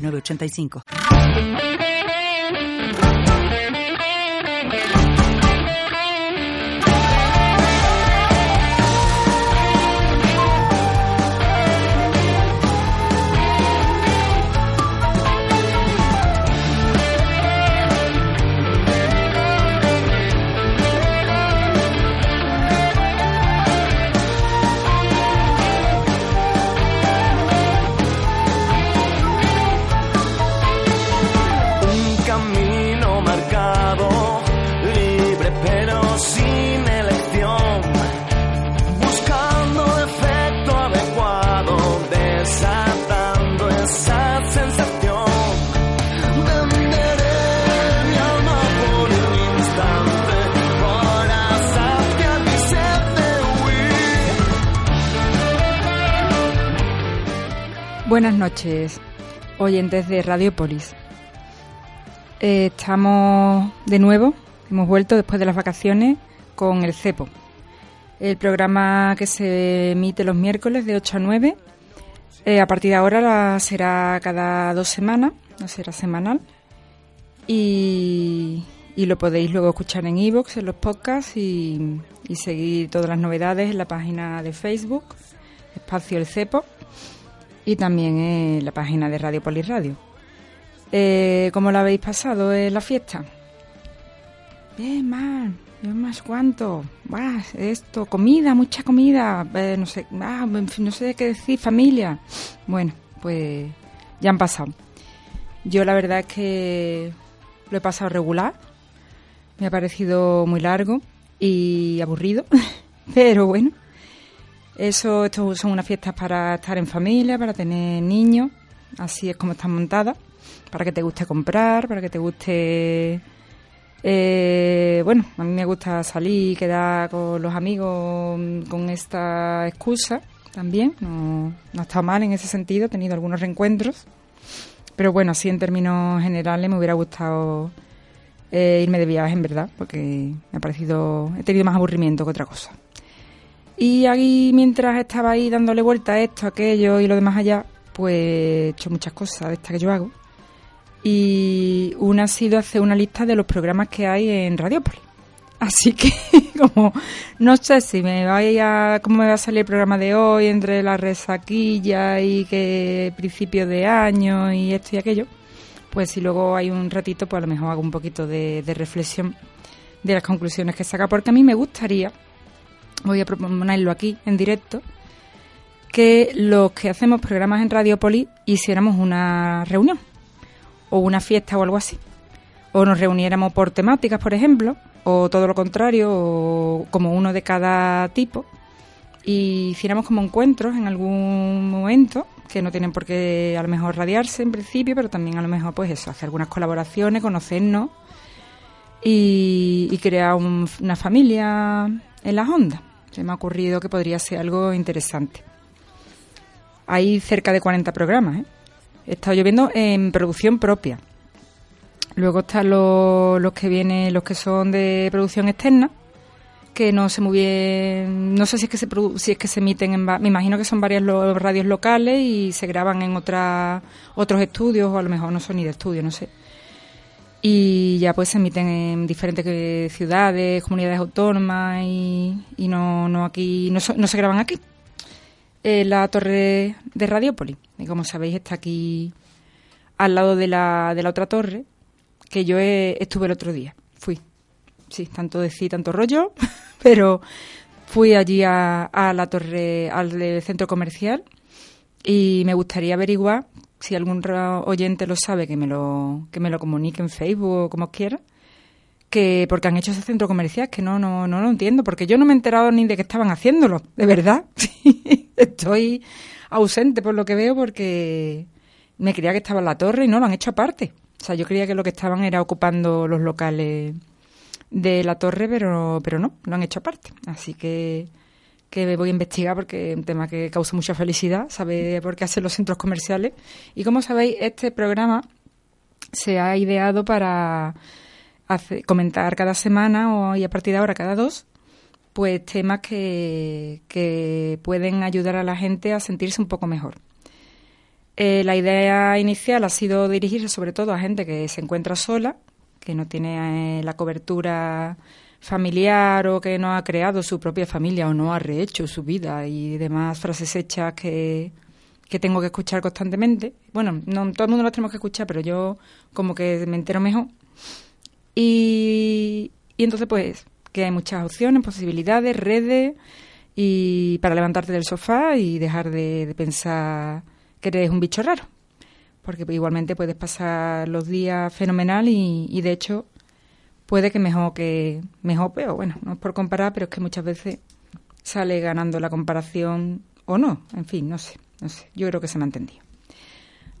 985. Buenas noches, oyentes de Radiopolis. Eh, estamos de nuevo, hemos vuelto después de las vacaciones con el CEPO, el programa que se emite los miércoles de 8 a 9. Eh, a partir de ahora será cada dos semanas, no será semanal. Y, lo podéis luego escuchar en iVoox, en los podcasts y seguir todas las novedades en la página de Facebook, Espacio El Cepo y también en la página de Radio Poliradio. Eh, ¿Cómo lo habéis pasado en la fiesta? Bien, mal, más cuánto, esto, comida, mucha comida, eh, no sé, no sé qué decir, familia. Bueno, pues ya han pasado. Yo la verdad es que lo he pasado regular, me ha parecido muy largo y aburrido, pero bueno, eso, esto son unas fiestas para estar en familia, para tener niños, así es como están montadas, para que te guste comprar, para que te guste... Eh, bueno, a mí me gusta salir, quedar con los amigos con esta excusa también, no, no estado mal en ese sentido, he tenido algunos reencuentros, pero bueno, así en términos generales me hubiera gustado eh, irme de viaje, en verdad, porque me ha parecido, he tenido más aburrimiento que otra cosa. Y ahí, mientras estaba ahí dándole vuelta a esto, aquello y lo demás allá, pues he hecho muchas cosas de estas que yo hago. Y una ha sido hacer una lista de los programas que hay en Radiopolis. Así que, como no sé si me vaya, cómo me va a salir el programa de hoy entre la resaquilla y que principio de año y esto y aquello, pues si luego hay un ratito, pues a lo mejor hago un poquito de, de reflexión de las conclusiones que saca, porque a mí me gustaría voy a proponerlo aquí en directo, que los que hacemos programas en Radiopolis hiciéramos una reunión o una fiesta o algo así. O nos reuniéramos por temáticas, por ejemplo, o todo lo contrario, o como uno de cada tipo, y hiciéramos como encuentros en algún momento, que no tienen por qué a lo mejor radiarse en principio, pero también a lo mejor pues eso, hacer algunas colaboraciones, conocernos y, crear una familia en las ondas. Se me ha ocurrido que podría ser algo interesante. Hay cerca de 40 programas. ¿eh? He estado yo viendo en producción propia. Luego están los, que vienen, los que son de producción externa, que no sé muy bien, no sé si es que se si es que se emiten en, me imagino que son varias radios locales y se graban en otra, otros estudios o a lo mejor no son ni de estudio, no sé y ya pues se emiten en diferentes ciudades, comunidades autónomas y, no, no aquí no, se graban aquí. la torre de Radiópolis, y como sabéis está aquí al lado de la, de la otra torre que yo estuve el otro día. Fui, sí, tanto decir, tanto rollo, pero fui allí a, a la torre, al centro comercial y me gustaría averiguar si algún oyente lo sabe, que me lo, que me lo comunique en Facebook o como quiera, que porque han hecho ese centro comercial, que no, no, no lo entiendo, porque yo no me he enterado ni de que estaban haciéndolo, de verdad. Estoy ausente por lo que veo porque me creía que estaba en la torre y no, lo han hecho aparte. O sea, yo creía que lo que estaban era ocupando los locales de la torre, pero, pero no, lo han hecho aparte. Así que, que voy a investigar porque es un tema que causa mucha felicidad, saber por qué hacen los centros comerciales. Y como sabéis, este programa se ha ideado para comentar cada semana o y a partir de ahora cada dos, pues temas que, que pueden ayudar a la gente a sentirse un poco mejor. Eh, la idea inicial ha sido dirigirse sobre todo a gente que se encuentra sola, que no tiene eh, la cobertura familiar o que no ha creado su propia familia o no ha rehecho su vida y demás frases hechas que, que tengo que escuchar constantemente. Bueno, no todo el mundo las tenemos que escuchar, pero yo como que me entero mejor. Y, y entonces pues que hay muchas opciones, posibilidades, redes y para levantarte del sofá y dejar de pensar que eres un bicho raro. Porque igualmente puedes pasar los días fenomenal y, de hecho puede que mejor que mejor pero bueno, no es por comparar, pero es que muchas veces sale ganando la comparación o no, en fin, no sé, no sé, yo creo que se me ha entendido.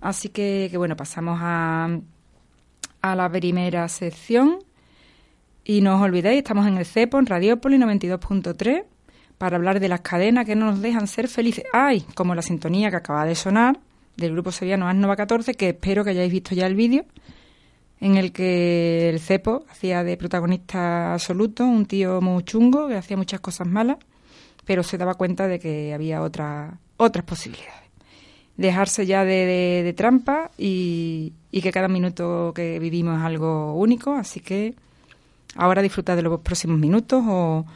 Así que, que bueno, pasamos a, a la primera sección y no os olvidéis, estamos en el CEPO, en Radiópolis 92.3 para hablar de las cadenas que no nos dejan ser felices. ¡Ay! Como la sintonía que acaba de sonar del grupo sevillano Asnova 14, que espero que hayáis visto ya el vídeo, en el que el cepo hacía de protagonista absoluto, un tío muy chungo que hacía muchas cosas malas, pero se daba cuenta de que había otra, otras posibilidades. Dejarse ya de, de trampa y, y que cada minuto que vivimos es algo único, así que ahora disfrutad de los próximos minutos o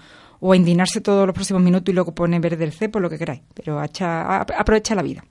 o indignarse todos los próximos minutos y luego pone verde el cepo, lo que queráis, pero aprovecha la vida.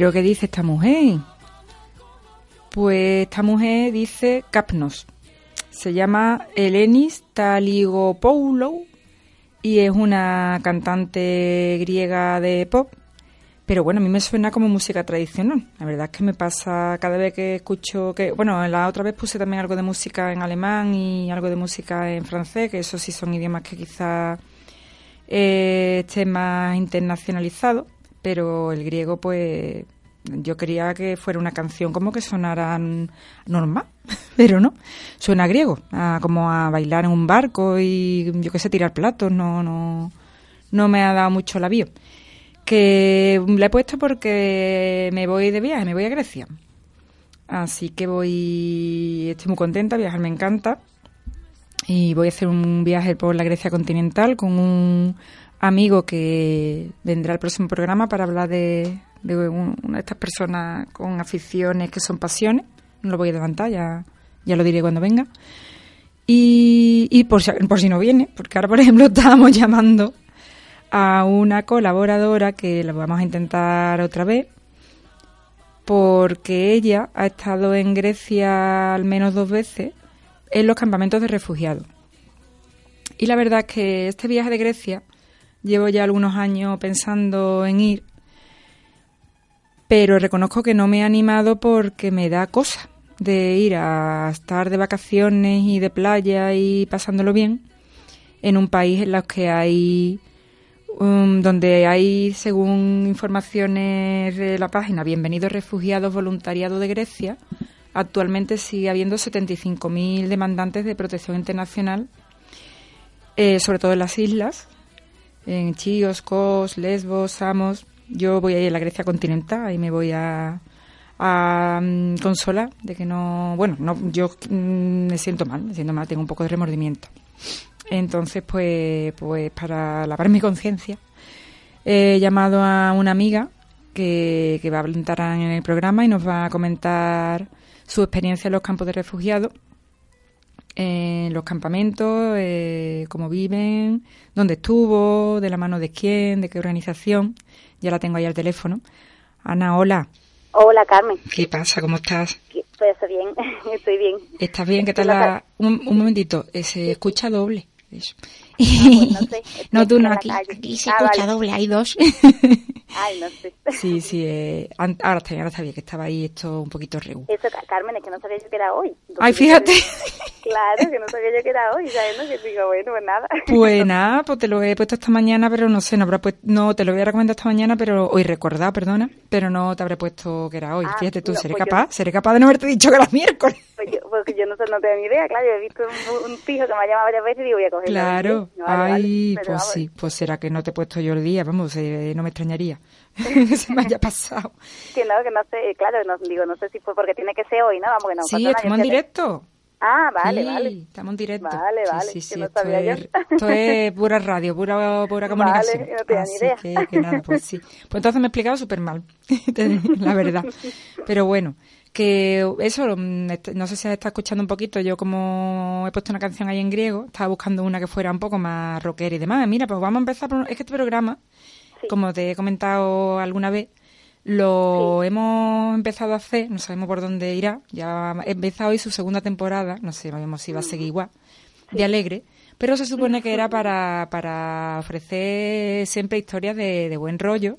¿Pero qué dice esta mujer? Pues esta mujer dice Capnos. Se llama Elenis Taligopoulou y es una cantante griega de pop. Pero bueno, a mí me suena como música tradicional. La verdad es que me pasa cada vez que escucho que... Bueno, la otra vez puse también algo de música en alemán y algo de música en francés, que eso sí son idiomas que quizás eh, estén más internacionalizados pero el griego pues yo quería que fuera una canción como que sonara normal, pero no, suena griego, como a bailar en un barco y yo qué sé, tirar platos, no, no, no me ha dado mucho la bio. Que la he puesto porque me voy de viaje, me voy a Grecia. Así que voy, estoy muy contenta, viajar me encanta. Y voy a hacer un viaje por la Grecia continental con un amigo que vendrá al próximo programa para hablar de, una de estas personas con aficiones que son pasiones. No lo voy a levantar, ya, ya lo diré cuando venga. Y, y por, si, por si no viene, porque ahora, por ejemplo, estábamos llamando a una colaboradora que la vamos a intentar otra vez, porque ella ha estado en Grecia al menos dos veces en los campamentos de refugiados. Y la verdad es que este viaje de Grecia Llevo ya algunos años pensando en ir, pero reconozco que no me he animado porque me da cosa de ir a estar de vacaciones y de playa y pasándolo bien en un país en los que hay um, donde hay, según informaciones de la página Bienvenidos Refugiados Voluntariado de Grecia, actualmente sigue habiendo 75.000 demandantes de protección internacional, eh, sobre todo en las islas, en Chios, Kos, Lesbos, Samos. Yo voy a ir a la Grecia continental y me voy a, mm, consolar de que no, bueno, no, yo mm, me siento mal, me siento mal, tengo un poco de remordimiento. Entonces, pues, pues para lavar mi conciencia, he llamado a una amiga que, que va a hablar en el programa y nos va a comentar su experiencia en los campos de refugiados, en los campamentos, eh, cómo viven, dónde estuvo, de la mano de quién, de qué organización. Ya la tengo ahí al teléfono. Ana, hola. Hola, Carmen. ¿Qué pasa? ¿Cómo estás? Pues bien, estoy bien. ¿Estás bien? ¿Qué tal la... un, un momentito, eh, se escucha doble. Eso. Ah, pues no, sé, no, tú no, aquí, aquí se Ah, escucha vale. doble, hay dos. Ay, no sé. sí, sí, eh, ahora está bien, ahora está bien, que estaba ahí esto un poquito regu. Eso, Ca- Carmen, es que no sabía yo que era hoy. Ay, fíjate. Claro, que no sabía yo que era hoy, ¿sabes? No? Que digo, bueno, pues nada. Pues nada, pues te lo he puesto esta mañana, pero no sé, no habrá puesto, no, te lo voy a recomendar esta mañana, pero hoy recordado, perdona, pero no te habré puesto que era hoy. Ah, Fíjate tú, no, seré pues yo- capaz, seré capaz de no haberte dicho que era miércoles. Pues yo, porque yo no, no tengo ni idea, claro, yo he visto un, un fijo que me ha llamado varias veces y digo, voy a cogerlo. Claro, vale, ay, pues vamos, sí, pues será que no te he puesto yo el día, vamos, eh, no me extrañaría que se me haya pasado. Que no, que no sé, claro, no, digo, no sé si fue porque tiene que ser hoy, ¿no? Vamos, que no Sí, estamos en directo. Ah, vale, Sí, vale. Estamos en directo. Vale, Sí, vale, Sí, sí, no esto, sabía yo. es, esto es pura radio, pura, pura comunicación. Vale, no tenía ni Así idea. que, que nada, pues sí. Pues entonces me he explicado súper mal, la verdad. Pero bueno, que eso, mm, est- no sé si has estado escuchando un poquito, yo como he puesto una canción ahí en griego, estaba buscando una que fuera un poco más rockera y demás. Mira, pues vamos a empezar por... Es que este programa, Sí. como te he comentado alguna vez, lo hemos empezado a hacer, no sabemos por dónde irá, ya ha empezado hoy su segunda temporada, no sé sabemos si va a seguir igual, de Alegre, pero se supone que era para, para ofrecer siempre historias de, de buen rollo,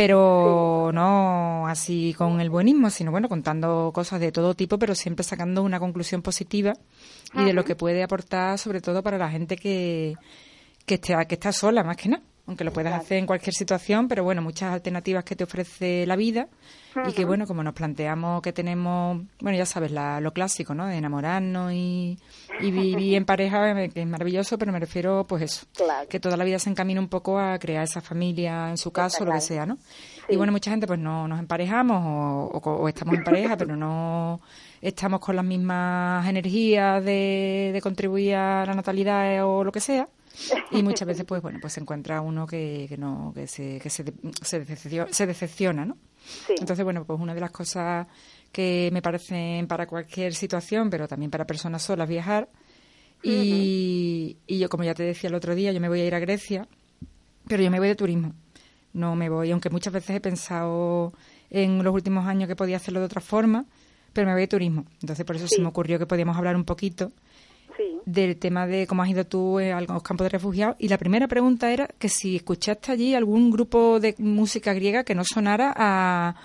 pero no así con el buenismo, sino bueno, contando cosas de todo tipo, pero siempre sacando una conclusión positiva y de lo que puede aportar sobre todo para la gente que, que, esté, que está sola, más que nada. Aunque lo puedas hacer en cualquier situación, pero bueno, muchas alternativas que te ofrece la vida y que bueno, como nos planteamos que tenemos, bueno, ya sabes, la, lo clásico, ¿no? De enamorarnos y, y vivir en pareja, eh, que es maravilloso, pero me refiero, pues eso, Claro. que toda la vida se encamina un poco a crear esa familia, en su caso, lo que sea, ¿no? Sí. Y bueno, mucha gente pues no nos emparejamos o, o o estamos en pareja, pero no estamos con las mismas energías de, de contribuir a la natalidad o lo que sea. Y muchas veces, pues bueno, pues se encuentra uno que, que no, que se, que se, se, decepciona, se decepciona, ¿no? Sí. Entonces, bueno, pues una de las cosas que me parecen para cualquier situación, pero también para personas solas, viajar. Y, y yo, como ya te decía el otro día, yo me voy a ir a Grecia, pero yo me voy de turismo. No me voy, aunque muchas veces he pensado en los últimos años que podía hacerlo de otra forma, pero me voy de turismo. Entonces, por eso se me ocurrió que podíamos hablar un poquito Del tema de cómo has ido tú eh, a los campos de refugiados. Y la primera pregunta era que si escuchaste allí algún grupo de música griega que no sonara a,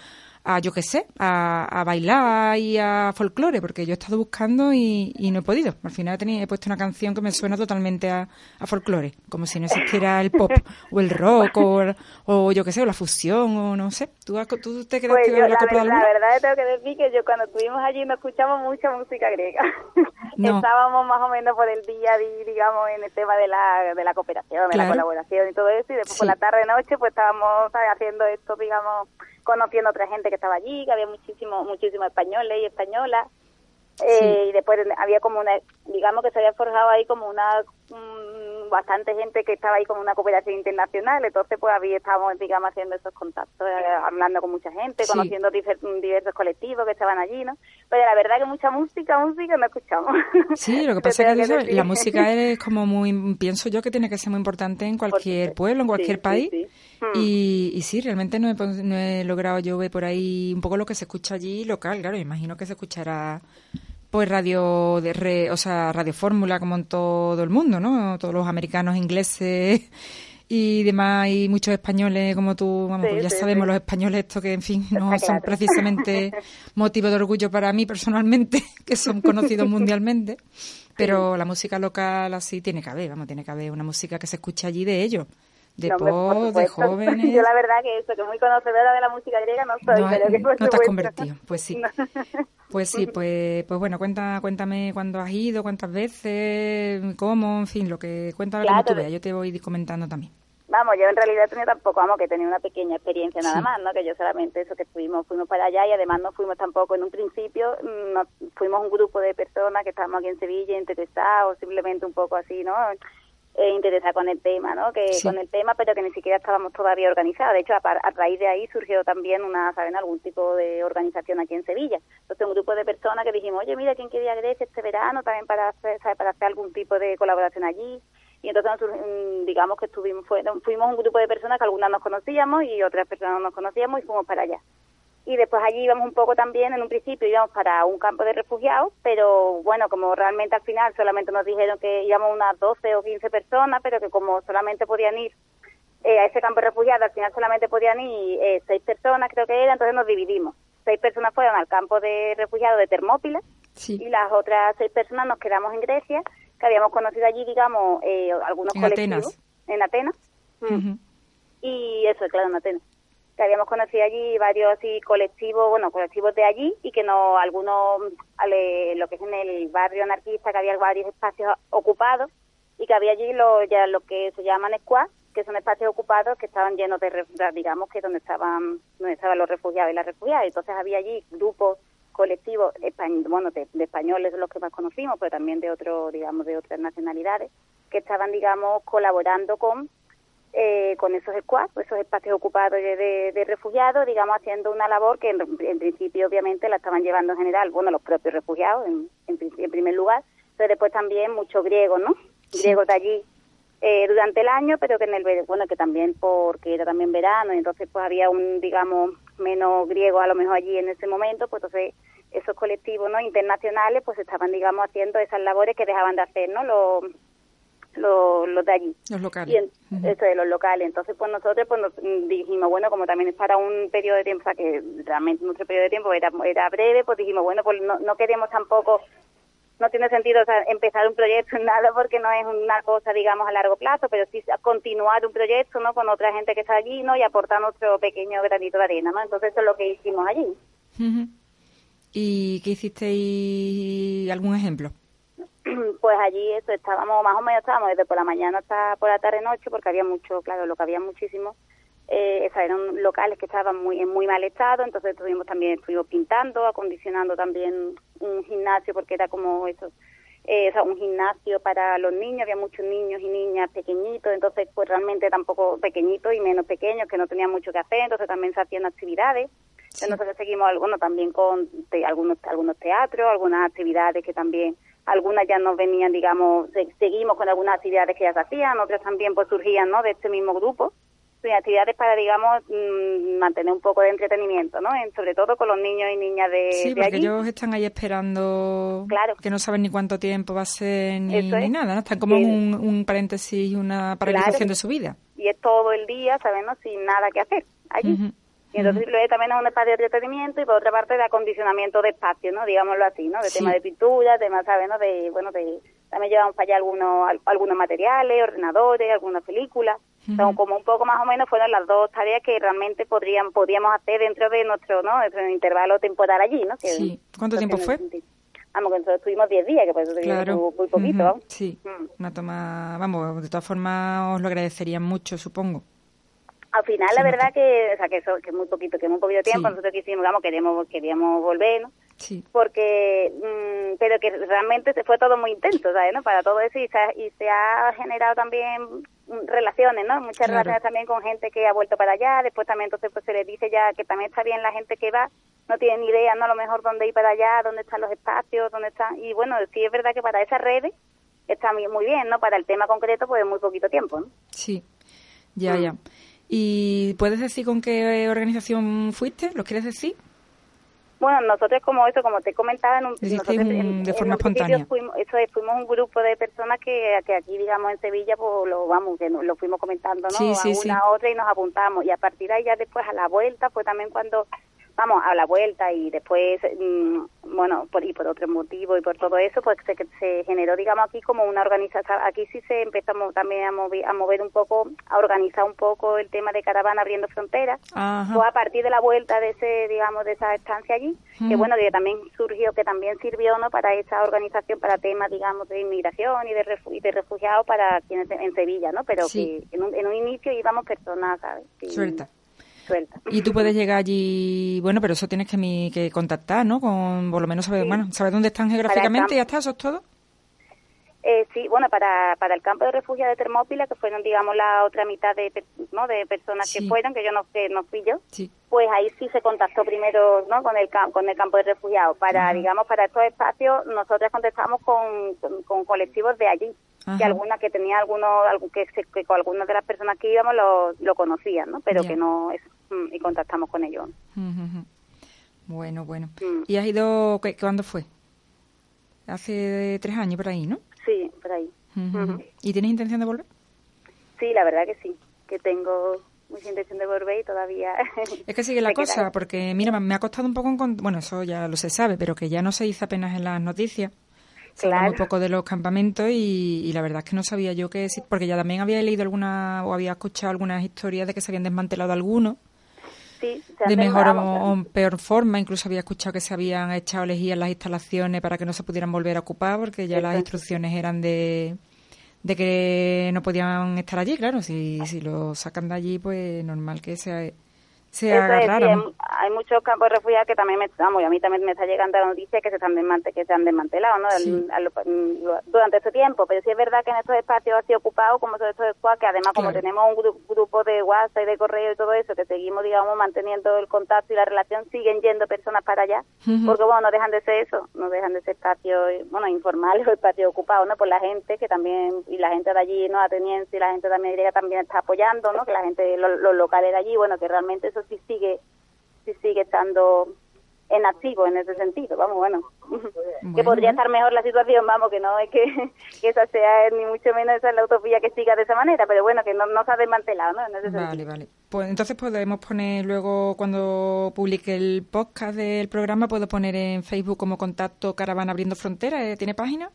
a yo qué sé, a, a bailar y a folclore, porque yo he estado buscando y, y no he podido. Al final he, he puesto una canción que me suena totalmente a, a folclore, como si no existiera el pop o el rock o, o yo qué sé, o la fusión o no sé. ¿Tú, tú te quedaste Pues yo, con la, la ver- la verdad tengo que decir que yo cuando estuvimos allí no escuchamos mucha música griega. No. Estábamos más o menos por el día, digamos, en el tema de la, de la cooperación, de Claro. la colaboración y todo eso. Y después Sí. por la tarde-noche pues estábamos ¿sabes? haciendo esto, digamos, conociendo a otra gente que estaba allí, que había muchísimos muchísimos españoles y españolas. Eh, Y después había como una, digamos que se había forjado ahí como una, mm, bastante gente que estaba ahí como una cooperación internacional, entonces pues había, estábamos, digamos, haciendo esos contactos, eh, hablando con mucha gente, Sí. conociendo diversos colectivos que estaban allí, ¿no? Pero la verdad que mucha música, música no escuchamos. Sí, lo que pasa es que la música es como muy, pienso yo que tiene que ser muy importante en cualquier pueblo, en cualquier Sí, país. sí, sí. Mm. Y, y sí, realmente no he, no he logrado yo ver por ahí un poco lo que se escucha allí local, claro, imagino que se escuchará pues radio de re- o sea, radio fórmula como en todo el mundo, ¿no? Todos los americanos, ingleses y demás y muchos españoles como tú, vamos, Sí, pues ya sí, sabemos sí. los españoles esto que en fin no Está son claro. precisamente motivo de orgullo para mí personalmente, que son conocidos mundialmente. Pero la música local así tiene que haber, vamos, tiene que haber una música que se escuche allí de ellos de pop, de jóvenes. Yo la verdad que eso, que muy conocedora de la música griega no soy, pero que No te has convertido, pues sí. Pues sí, pues, pues bueno, cuenta, cuéntame cuándo has ido, cuántas veces, cómo, en fin, lo que cuéntame claro, tú veas, yo te voy comentando también. Vamos, yo en realidad tenía tampoco, vamos, que tenía una pequeña experiencia nada más, ¿no? Que yo solamente eso que fuimos, fuimos para allá y además no fuimos tampoco en un principio, mm, no, fuimos un grupo de personas que estábamos aquí en Sevilla interesados, simplemente un poco así, ¿no? Eh, interesada con el tema, ¿no? Que con el tema, pero que ni siquiera estábamos todavía organizados. De hecho, a, a, raíz de ahí surgió también una, ¿saben? Algún tipo de organización aquí en Sevilla. Entonces, un grupo de personas que dijimos, oye, mira, ¿quién quería Grecia este verano también para hacer, para hacer algún tipo de colaboración allí? Y entonces, mm, digamos que estuvimos, fuimos un grupo de personas que algunas nos conocíamos y otras personas no nos conocíamos y fuimos para allá y después allí íbamos un poco también, en un principio íbamos para un campo de refugiados, pero bueno, como realmente al final solamente nos dijeron que íbamos unas 12 o 15 personas, pero que como solamente podían ir eh, a ese campo de refugiados, al final solamente podían ir eh, seis personas, creo que era, entonces nos dividimos. Seis personas fueron al campo de refugiados de Termópilas y las otras seis personas nos quedamos en Grecia, que habíamos conocido allí, digamos, eh, algunos en colectivos. Atenas. En Atenas. Y eso, claro, en Atenas que habíamos conocido allí varios así colectivos, bueno, colectivos de allí y que no algunos, lo que es en el barrio anarquista, que había varios espacios ocupados y que había allí lo, ya lo que se llaman squads, que son espacios ocupados que estaban llenos de, digamos, que donde estaban, donde estaban los refugiados y las refugiadas. Entonces había allí grupos colectivos, bueno, de, de españoles los que más conocimos, pero también de otros, digamos, de otras nacionalidades, que estaban, digamos, colaborando con eh, con esos squads, esos espacios ocupados de, refugiados, digamos, haciendo una labor que en, principio obviamente la estaban llevando en general, bueno, los propios refugiados en, en, primer lugar, pero después también muchos griegos, ¿no? Griegos de allí eh, durante el año, pero que en el bueno, que también porque era también verano, y entonces pues había un, digamos, menos griegos a lo mejor allí en ese momento, pues entonces esos colectivos no internacionales pues estaban digamos haciendo esas labores que dejaban de hacer no los los, de allí. Los locales. Y Eso de los locales. Entonces, pues nosotros pues dijimos, bueno, como también es para un periodo de tiempo, o sea, que realmente nuestro periodo de tiempo era, era breve, pues dijimos, bueno, pues no, no queremos tampoco, no tiene sentido empezar un proyecto en nada porque no es una cosa, digamos, a largo plazo, pero sí continuar un proyecto, ¿no? Con otra gente que está allí, ¿no? Y aportar nuestro pequeño granito de arena, ¿no? Entonces, eso es lo que hicimos allí. ¿Y qué hicisteis? ¿Algún ejemplo? pues allí eso estábamos más o menos estábamos desde por la mañana hasta por la tarde noche porque había mucho claro lo que había muchísimo eh, eran locales que estaban muy en muy mal estado entonces estuvimos también estuvimos pintando acondicionando también un gimnasio porque era como eso eh, o sea, un gimnasio para los niños había muchos niños y niñas pequeñitos entonces pues realmente tampoco pequeñitos y menos pequeños que no tenían mucho que hacer entonces también se hacían actividades. Nosotros seguimos bueno también con algunos algunos teatros algunas actividades que también algunas ya nos venían, digamos, seguimos con algunas actividades que ya se hacían, otras también pues surgían, ¿no?, de este mismo grupo, actividades para, digamos, mm, mantener un poco de entretenimiento, ¿no?, sobre todo con los niños y niñas de Sí, porque ellos están ahí esperando, claro. que no saben ni cuánto tiempo va a ser ni, nada, ¿no? Están como un, un, paréntesis, una paralización de su vida. Y es todo el día, ¿sabes?, sin nada que hacer allí. Y entonces luego también es un espacio de entretenimiento y por otra parte de acondicionamiento de espacio, ¿no? Digámoslo así, ¿no? De tema de pintura, tema, ¿sabes? ¿no? De, bueno, de, también llevamos para allá algunos, algunos materiales, ordenadores, algunas películas. Son como un poco más o menos fueron las dos tareas que realmente podrían, podríamos hacer dentro de nuestro, ¿no? Dentro intervalo temporal allí, ¿no? sí. ¿Cuánto tiempo fue? Vamos, que nosotros estuvimos 10 días, que por eso claro. muy poquito. Sí, mm. una toma, vamos, de todas formas os lo agradecerían mucho, supongo al final la verdad que o sea que eso que es muy poquito que muy poquito tiempo nosotros quisimos digamos queríamos queríamos volver ¿no? sí. porque mm, pero que realmente se fue todo muy intenso ¿sabes? ¿no? para todo eso y se, ha, y se ha generado también relaciones no muchas relaciones también con gente que ha vuelto para allá después también entonces pues se les dice ya que también está bien la gente que va no tiene ni idea no a lo mejor dónde ir para allá dónde están los espacios dónde están y bueno sí es verdad que para esas redes está muy bien no para el tema concreto pues muy poquito tiempo ¿no? sí ya ya ¿Y puedes decir con qué organización fuiste? ¿Lo quieres decir? Bueno, nosotros como eso, como te comentaba, en un, de forma espontánea. Fuimos, eso fuimos un grupo de personas que, que aquí, digamos, en Sevilla, pues lo vamos, que lo fuimos comentando, ¿no? Sí, sí, a una a otra y nos apuntamos. Y a partir de ahí ya después a la vuelta fue también cuando vamos, a la vuelta y después, mm, bueno, por, y por otro motivo y por todo eso, pues se, se generó, digamos, aquí como una organización, aquí sí se empezó también a mover, a mover un poco, a organizar un poco el tema de caravana abriendo fronteras, fue a partir de la vuelta de ese, digamos, de esa estancia allí, que bueno, que también surgió, que también sirvió, ¿no?, para esa organización, para temas, digamos, de inmigración y de, de refugiados para quienes en Sevilla, ¿no?, pero que en un, en un inicio íbamos personas, ¿sabes? Suelta. Y tú puedes llegar allí, bueno, pero eso tienes que, que contactar, ¿no? Con, por lo menos, saber, bueno, ¿sabes dónde están geográficamente y ya está? ¿Eso es todo? Eh, sí, bueno, para, para el campo de refugio de Termópila, que fueron, digamos, la otra mitad de, ¿no? de personas que fueron, que yo no, que no fui yo, pues ahí sí se contactó primero ¿no? con, el, con el campo de refugiados. Para, digamos, para estos espacios, nosotros contestamos con, con, colectivos de allí, que algunas que tenía algunos, que, que, con algunas de las personas que íbamos lo, lo conocían, ¿no? Pero que no, mm, y contactamos con ellos. Bueno, bueno. Mm. ¿Y has ido, cuándo fue? Hace tres años por ahí, ¿no? Sí, por ahí. ¿Y tienes intención de volver? Sí, la verdad que sí, que tengo mucha intención de volver y todavía... Es que sigue la cosa, porque mira, me ha costado un poco, bueno, eso ya lo se sabe, pero que ya no se hizo apenas en las noticias. Claro. un poco de los campamentos y, la verdad es que no sabía yo que... Porque ya también había leído alguna o había escuchado algunas historias de que se habían desmantelado algunos de mejor o, peor forma. Incluso había escuchado que se habían echado lejía las instalaciones para que no se pudieran volver a ocupar porque ya las instrucciones eran de, de que no podían estar allí. Claro, si, si lo sacan de allí, pues normal que sea se hay, muchos campos de refugiados que también me, vamos, a mí también me está llegando la noticia que se están que se han desmantelado ¿no? durante este tiempo, pero sí es verdad que en estos espacios así ocupados, como son estos squads, que además como tenemos un grupo de WhatsApp y de correo y todo eso, que seguimos, digamos, manteniendo el contacto y la relación, siguen yendo personas para allá, porque bueno, no dejan de ser eso, no dejan de ser espacios, bueno, informales o espacios ocupados, ¿no? Por la gente que también, y la gente de allí, ¿no? Ateniense y la gente también también está apoyando, ¿no? Que la gente, los, los locales de allí, bueno, que realmente eso sí sigue, sí sigue estando en activo en ese sentido, vamos, bueno, que podría estar mejor la situación, vamos, que no es que, esa sea ni mucho menos esa la utopía que siga de esa manera, pero bueno, que no, no se ha desmantelado, ¿no? En ese vale, vale. Pues entonces podemos poner luego, cuando publique el podcast del programa, puedo poner en Facebook como contacto Caravana Abriendo Fronteras, ¿eh? ¿tiene página?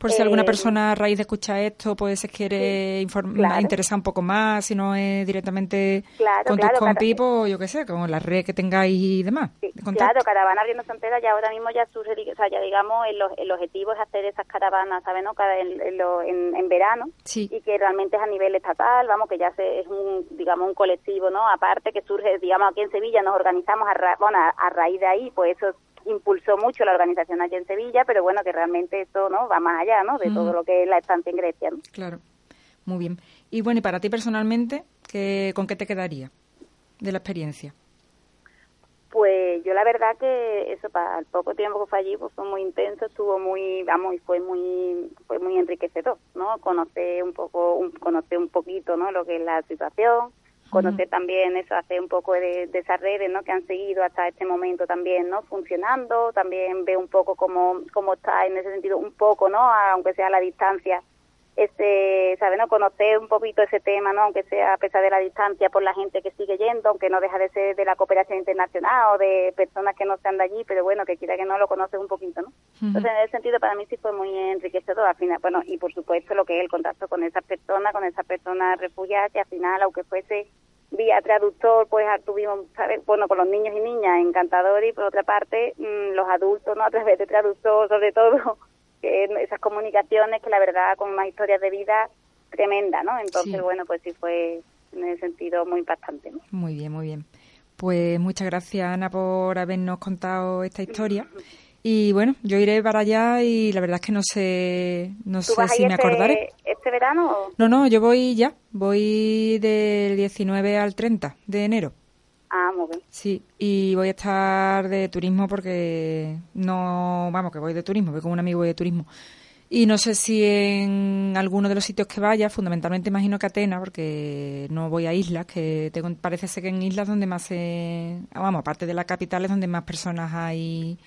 Por si alguna eh, persona a raíz de escuchar esto pues se quiere informar, interesar un poco más, si no es directamente con tus compis, pues, yo qué sé, con la red que tengáis y demás. claro, caravana abriendo fronteras ya ahora mismo ya surge, o sea, ya digamos, el, el objetivo es hacer esas caravanas, ¿sabes? No? En, en, en, verano y que realmente es a nivel estatal, vamos, que ya se, es un, digamos, un colectivo, ¿no? Aparte que surge, digamos, aquí en Sevilla nos organizamos a, bueno, a raíz de ahí, pues eso impulsó mucho la organización allí en Sevilla, pero bueno, que realmente esto no va más allá ¿no? de todo lo que es la estancia en Grecia. Claro, muy bien. Y bueno, y para ti personalmente, ¿qué, ¿con qué te quedaría de la experiencia? Pues yo la verdad que eso para el poco tiempo que fue allí pues fue muy intenso, estuvo muy, vamos, y fue muy fue muy enriquecedor, ¿no? Conocer un poco un, conocer un poquito, ¿no? lo que es la situación, conocer también eso, hacer un poco de, esas redes ¿no? que han seguido hasta este momento también no funcionando, también ver un poco cómo, cómo está en ese sentido, un poco, no aunque sea a la distancia, este, sabe, ¿no? conocer un poquito ese tema, ¿no? aunque sea a pesar de la distancia por la gente que sigue yendo, aunque no deja de ser de la cooperación internacional o de personas que no están de allí, pero bueno, que quiera que no lo conoce un poquito, ¿no? Entonces, en ese sentido, para mí sí fue muy enriquecedor, al final, bueno, y por supuesto lo que es el contacto con esas personas, con esas personas refugiadas, que al final, aunque fuese vía traductor, pues tuvimos, ¿sabes? bueno, con los niños y niñas, encantador, y por otra parte, mm, los adultos, ¿no? A través de traductor, sobre todo, que esas comunicaciones que la verdad con unas historias de vida tremenda, ¿no? Entonces, bueno, pues sí fue en ese sentido muy impactante. Muy bien, muy bien. Pues muchas gracias, Ana, por habernos contado esta historia. Y bueno, yo iré para allá y la verdad es que no sé, no sé si me este acordaré. ¿Este verano? No, no, yo voy ya. Voy del 19 al 30 de enero. Ah, muy bien. Sí, y voy a estar de turismo porque no, vamos, que voy de turismo, voy con un amigo de turismo. Y no sé si en alguno de los sitios que vaya, fundamentalmente imagino que Atenas, porque no voy a islas, que tengo, parece ser que en islas donde más se, vamos, aparte de la capital es donde más personas hay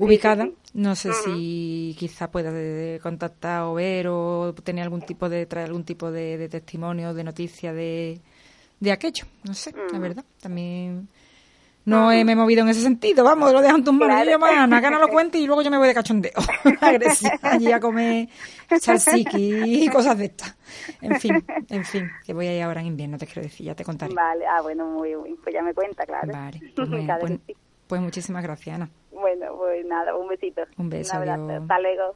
ubicadas. no sé si quizá pueda contactar o ver o tener algún tipo de, traer algún tipo de, de testimonio, de noticia de, de aquello. No sé, la verdad. También no me he movido en ese sentido, vamos, lo dejan tus manos, yo más, no lo cuente y luego yo me voy de cachondeo, agresiva, allí a comer salsiqui y cosas de estas. En fin, en fin, que voy a ir ahora en invierno, te quiero decir, ya te contaré. Vale, ah, bueno, muy bien, pues ya me cuenta, claro. Vale, pues, pues, pues, muchísimas gracias, Ana. Bueno, pues nada, un besito. Un beso. Un abrazo, hasta luego.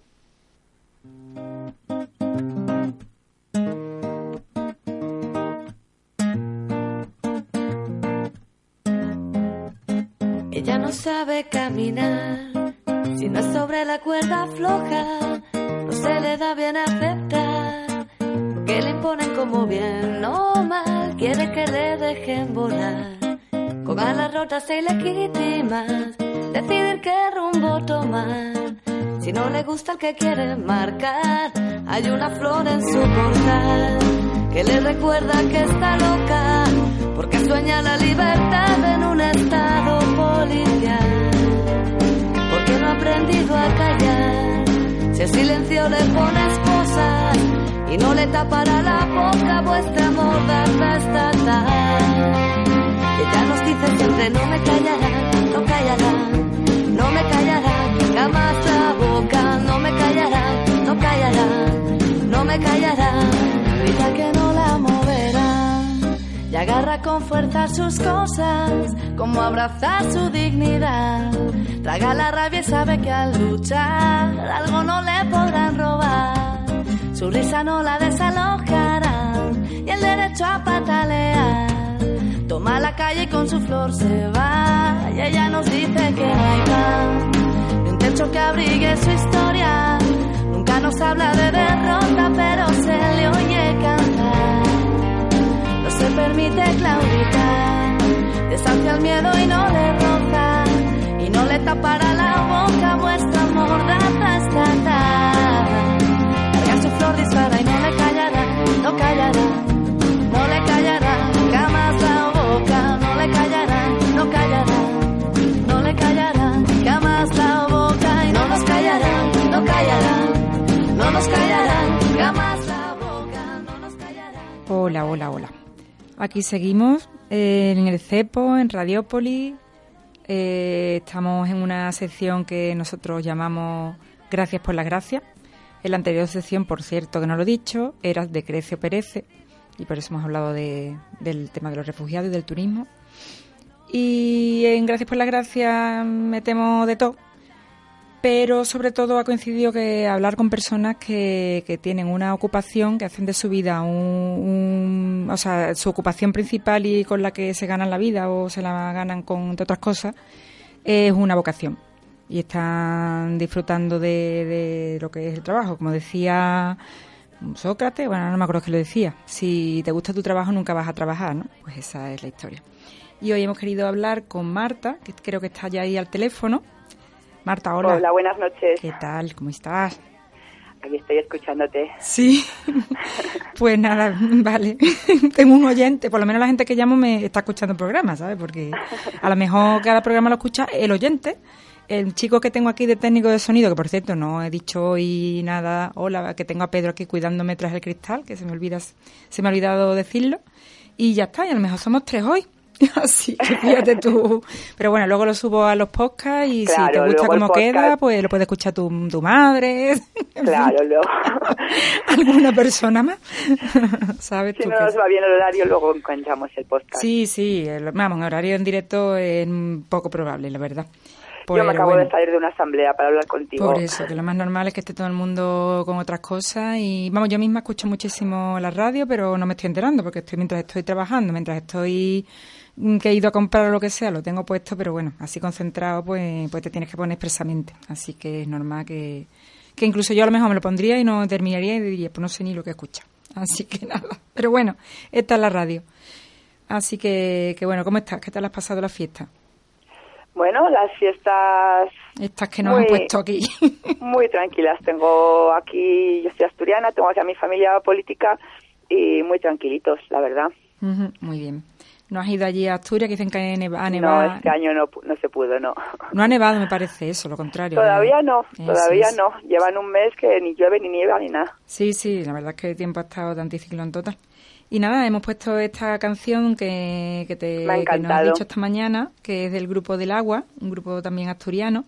Ella no sabe caminar, si no es sobre la cuerda floja, no se le da bien aceptar, que le imponen como bien o mal, quiere que le dejen volar, con alas rotas e ilegítimas, decidir qué rumbo tomar. Si no le gusta el que quiere marcar, hay una flor en su portal que le recuerda que está loca, porque sueña la libertad en un estado policial. Porque no ha aprendido a callar, si el silencio le pone esposas y no le tapará la boca vuestra mordaza estatal. Ella nos dice siempre no me callará, no callará, no me callará, jamás la boca, no me callará, no callará, no me callará, grita que no y agarra con fuerza sus cosas, como abrazar su dignidad. Traga la rabia y sabe que al luchar algo no le podrán robar. Su risa no la desalojarán y el derecho a patalear. Toma la calle y con su flor se va y ella nos dice que no hay pan. un techo que abrigue su historia. Nunca nos habla de derrota, pero se le oye se permite claudicar, desancia el miedo y no le roza. Y no le tapará la boca vuestra mordaza estatal. Carga su flor, dispara y no le callará, no callará, no le callará jamás la boca, no le callará, no callará, no le callará jamás la boca y no nos callará, no callará, no nos callará jamás la boca, no nos callará. Hola, hola, hola. Aquí seguimos en el CEPO, en Radiópolis. Eh, estamos en una sección que nosotros llamamos Gracias por la Gracia. En la anterior sección, por cierto, que no lo he dicho, era de Crece o Perece, y por eso hemos hablado de, del tema de los refugiados y del turismo. Y en Gracias por la Gracia metemos de todo, pero sobre todo ha coincidido que hablar con personas que, que tienen una ocupación, que hacen de su vida un, o sea, su ocupación principal y con la que se ganan la vida o se la ganan con otras cosas, es una vocación. Y están disfrutando de, de lo que es el trabajo. Como decía Sócrates, bueno, no me acuerdo que lo decía, si te gusta tu trabajo nunca vas a trabajar, ¿no? Pues esa es la historia. Y hoy hemos querido hablar con Marta, que creo que está ya ahí al teléfono. Marta, hola. Hola, buenas noches. ¿Qué tal? ¿Cómo estás? Aquí estoy escuchándote. Sí, pues nada, vale. Tengo un oyente, por lo menos la gente que llamo me está escuchando el programa, ¿sabes? Porque a lo mejor cada programa lo escucha el oyente. El chico que tengo aquí de técnico de sonido, que por cierto no he dicho hoy nada, hola, que tengo a Pedro aquí cuidándome tras el cristal, que se me olvida, se me ha olvidado decirlo. Y ya está, y a lo mejor somos tres hoy. Así que fíjate tú. Pero bueno, luego lo subo a los podcasts y si te gusta cómo queda, pues lo puede escuchar tu, tu madre. Claro, luego. Alguna persona más. ¿Sabes si tú no que- nos va bien el horario, luego enganchamos el podcast. Sí, sí, el- vamos, en horario en directo es poco probable, la verdad. Yo me acabo bueno. de salir de una asamblea para hablar contigo. Por eso, que lo más normal es que esté todo el mundo con otras cosas y vamos, yo misma escucho muchísimo la radio, pero no me estoy enterando porque estoy mientras estoy trabajando, mientras estoy que he ido a comprar o lo que sea, lo tengo puesto, pero bueno, así concentrado pues pues te tienes que poner expresamente, así que es normal que que incluso yo a lo mejor me lo pondría y no terminaría y diría, pues no sé ni lo que escucha. Así que nada. Pero bueno, esta es la radio. Así que, que bueno, ¿cómo estás? ¿Qué tal has pasado la fiesta? Bueno, las fiestas Estas que nos Muy- han puesto aquí. muy tranquilas. Tengo aquí, yo soy asturiana, tengo aquí a mi familia política y muy tranquilitos, la verdad. Muy bien. ¿No has ido allí a Asturias que dicen que ha nevado? No, este año no, no se pudo, no. No ha nevado, me parece eso, lo contrario. Todavía no, todavía no. Llevan un mes que ni llueve ni nieva ni nada. Sí, sí, la verdad es que el tiempo ha estado de anticiclón total. Y nada, hemos puesto esta canción que, que te que nos has dicho esta mañana, que es del grupo del Agua, un grupo también asturiano,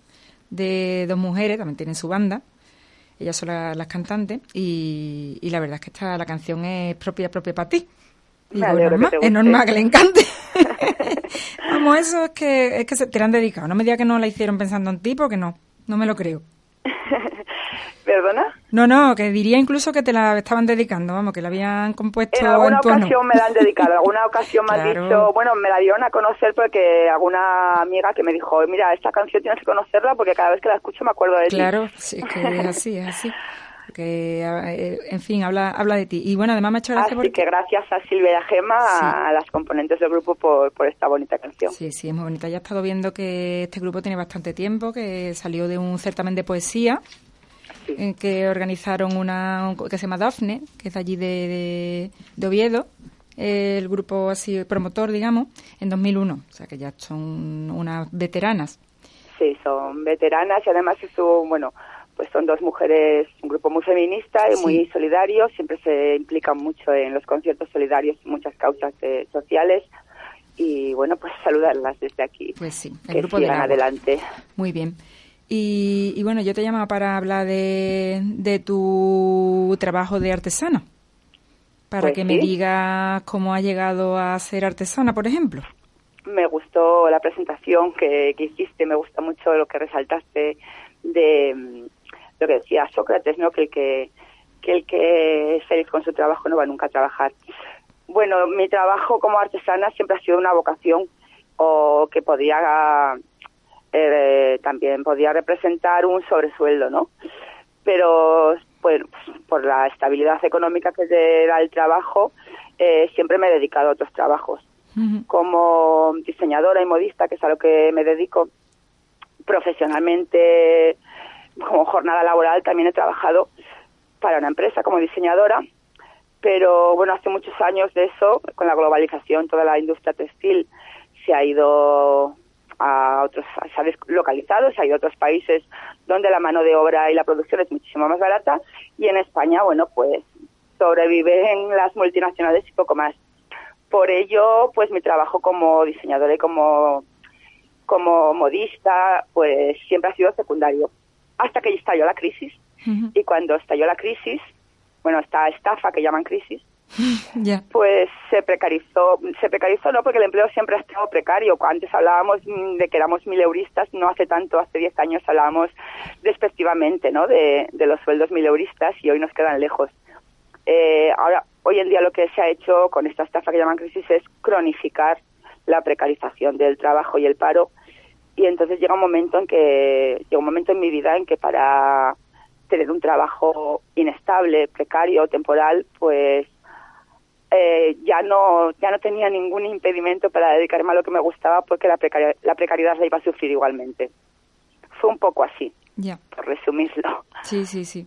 de dos mujeres, también tienen su banda. Ellas son las cantantes y, y la verdad es que esta la canción es propia propia para ti es normal que le encante. Vamos, eso es que, es que se te han dedicado. No me digas que no la hicieron pensando en ti, porque no, no me lo creo. ¿Perdona? No, no, que diría incluso que te la estaban dedicando, vamos, que la habían compuesto en alguna ocasión me la han dedicado, alguna ocasión me han dicho, bueno, me la dieron a conocer porque alguna amiga que me dijo, mira, esta canción tienes que conocerla porque cada vez que la escucho me acuerdo de ti. Claro, sí, que es así, es así que, eh, en fin, habla, habla de ti. Y bueno, además me ha hecho gracia Así que gracias a Silvia y a Gema, a las componentes del grupo, por, por esta bonita canción. Sí, sí, es muy bonita. Ya he estado viendo que este grupo tiene bastante tiempo, que salió de un certamen de poesía, en que organizaron una que se llama Dafne, que es allí de, de, Oviedo, el grupo así promotor, digamos, en 2001. O sea que ya son unas veteranas. Sí, son veteranas y además es un, bueno, pues son dos mujeres, un grupo muy feminista y muy solidario, siempre se implican mucho en los conciertos solidarios y muchas causas eh, sociales y bueno, pues saludarlas desde aquí. Pues sí, el que grupo sigan adelante. Muy bien. Y, bueno, yo te llamaba para hablar de, de tu trabajo de artesana, para pues que me digas cómo ha llegado a ser artesana, por ejemplo. Me gustó la presentación que, que hiciste, me gusta mucho lo que resaltaste de lo que decía Sócrates, ¿no? Que el que, que el que es feliz con su trabajo no va nunca a trabajar. Bueno, mi trabajo como artesana siempre ha sido una vocación o que podía eh, también podía representar un sobresueldo, ¿no? Pero pues, por la estabilidad económica que te da el trabajo, eh, siempre me he dedicado a otros trabajos. Como diseñadora y modista, que es a lo que me dedico profesionalmente, como jornada laboral también he trabajado para una empresa como diseñadora, pero bueno, hace muchos años de eso, con la globalización, toda la industria textil se ha ido a otros, se ha deslocalizado, se ha ido a otros países donde la mano de obra y la producción es muchísimo más barata y en España, bueno, pues sobreviven las multinacionales y poco más. Por ello, pues mi trabajo como diseñadora y como, como modista, pues siempre ha sido secundario hasta que estalló la crisis. Y cuando estalló la crisis, bueno, esta estafa que llaman crisis, pues se precarizó, se precarizó no porque el empleo siempre ha estado precario. Antes hablábamos de que éramos mileuristas, no hace tanto, hace 10 años hablábamos despectivamente ¿no? de, los sueldos mileuristas y hoy nos quedan lejos. Eh, ahora, hoy en día lo que se ha hecho con esta estafa que llaman crisis es cronificar la precarización del trabajo y el paro y entonces llega un momento en que llega un momento en mi vida en que para tener un trabajo inestable, precario, temporal, pues eh, ya no ya no tenía ningún impedimento para dedicarme a lo que me gustaba porque la, precariedad, la precariedad la iba a sufrir igualmente. Fue un poco así, ya. por resumirlo. Sí, sí, sí.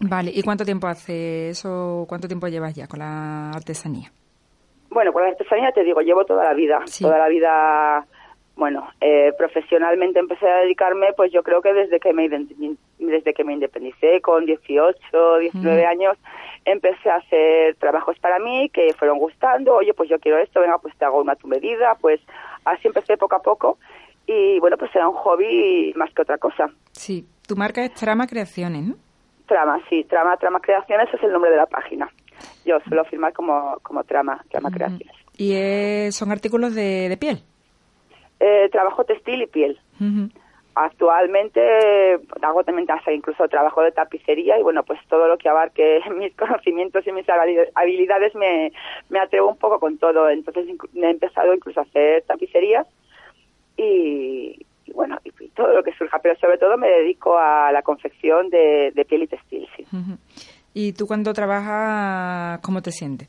Vale, ¿y cuánto tiempo hace eso? ¿Cuánto tiempo llevas ya con la artesanía? Bueno, con la artesanía te digo, llevo toda la vida, toda la vida bueno, eh, profesionalmente empecé a dedicarme, pues yo creo que desde que me desde que me independicé con 18, 19 años, empecé a hacer trabajos para mí que fueron gustando. Oye, pues yo quiero esto, venga, pues te hago una tu medida. Pues así empecé poco a poco y bueno, pues era un hobby más que otra cosa. Sí, tu marca es Trama Creaciones, ¿no? Trama, sí, Trama, Trama Creaciones es el nombre de la página. Yo suelo firmar como, como Trama, Trama Creaciones. ¿Y son artículos de, de piel? Eh, trabajo textil y piel. Actualmente hago también incluso trabajo de tapicería y bueno, pues todo lo que abarque mis conocimientos y mis habilidades me, me atrevo un poco con todo. Entonces he empezado incluso a hacer tapicerías y, bueno, y, todo lo que surja, pero sobre todo me dedico a la confección de, piel y textil, sí. ¿Y tú cuando trabajas, cómo te sientes?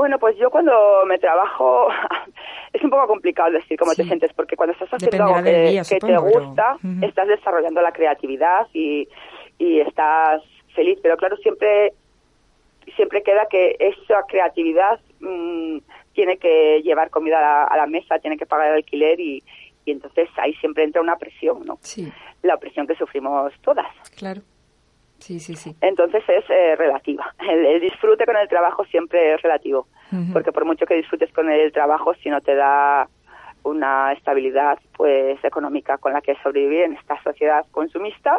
Bueno, pues yo cuando me trabajo es un poco complicado decir cómo te sientes, porque cuando estás haciendo algo que, te gusta, estás desarrollando la creatividad y, y estás feliz, pero claro, siempre siempre queda que esa creatividad mm, tiene que llevar comida a la, mesa, tiene que pagar el alquiler y, y entonces ahí siempre entra una presión, ¿no? Sí. La presión que sufrimos todas. Claro. Sí, sí, sí. Entonces es eh, relativa. El, disfrute con el trabajo siempre es relativo, porque por mucho que disfrutes con el trabajo, si no te da una estabilidad pues económica con la que sobrevivir en esta sociedad consumista,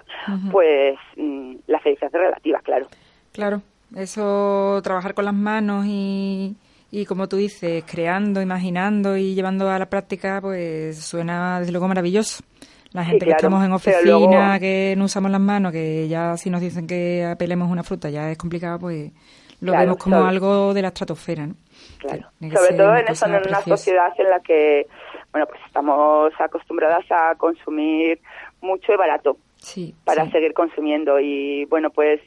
pues mm, la felicidad es relativa, claro. Claro, eso trabajar con las manos y, y como tú dices, creando, imaginando y llevando a la práctica, pues suena desde luego maravilloso. La gente que estamos en oficina, que no usamos las manos, que ya si nos dicen que apelemos una fruta ya es complicado, pues lo vemos como algo de la estratosfera, ¿no? Claro. Sobre todo en, eso, en una sociedad en la que, bueno, pues estamos acostumbradas a consumir mucho y barato sí, para seguir consumiendo y, bueno, pues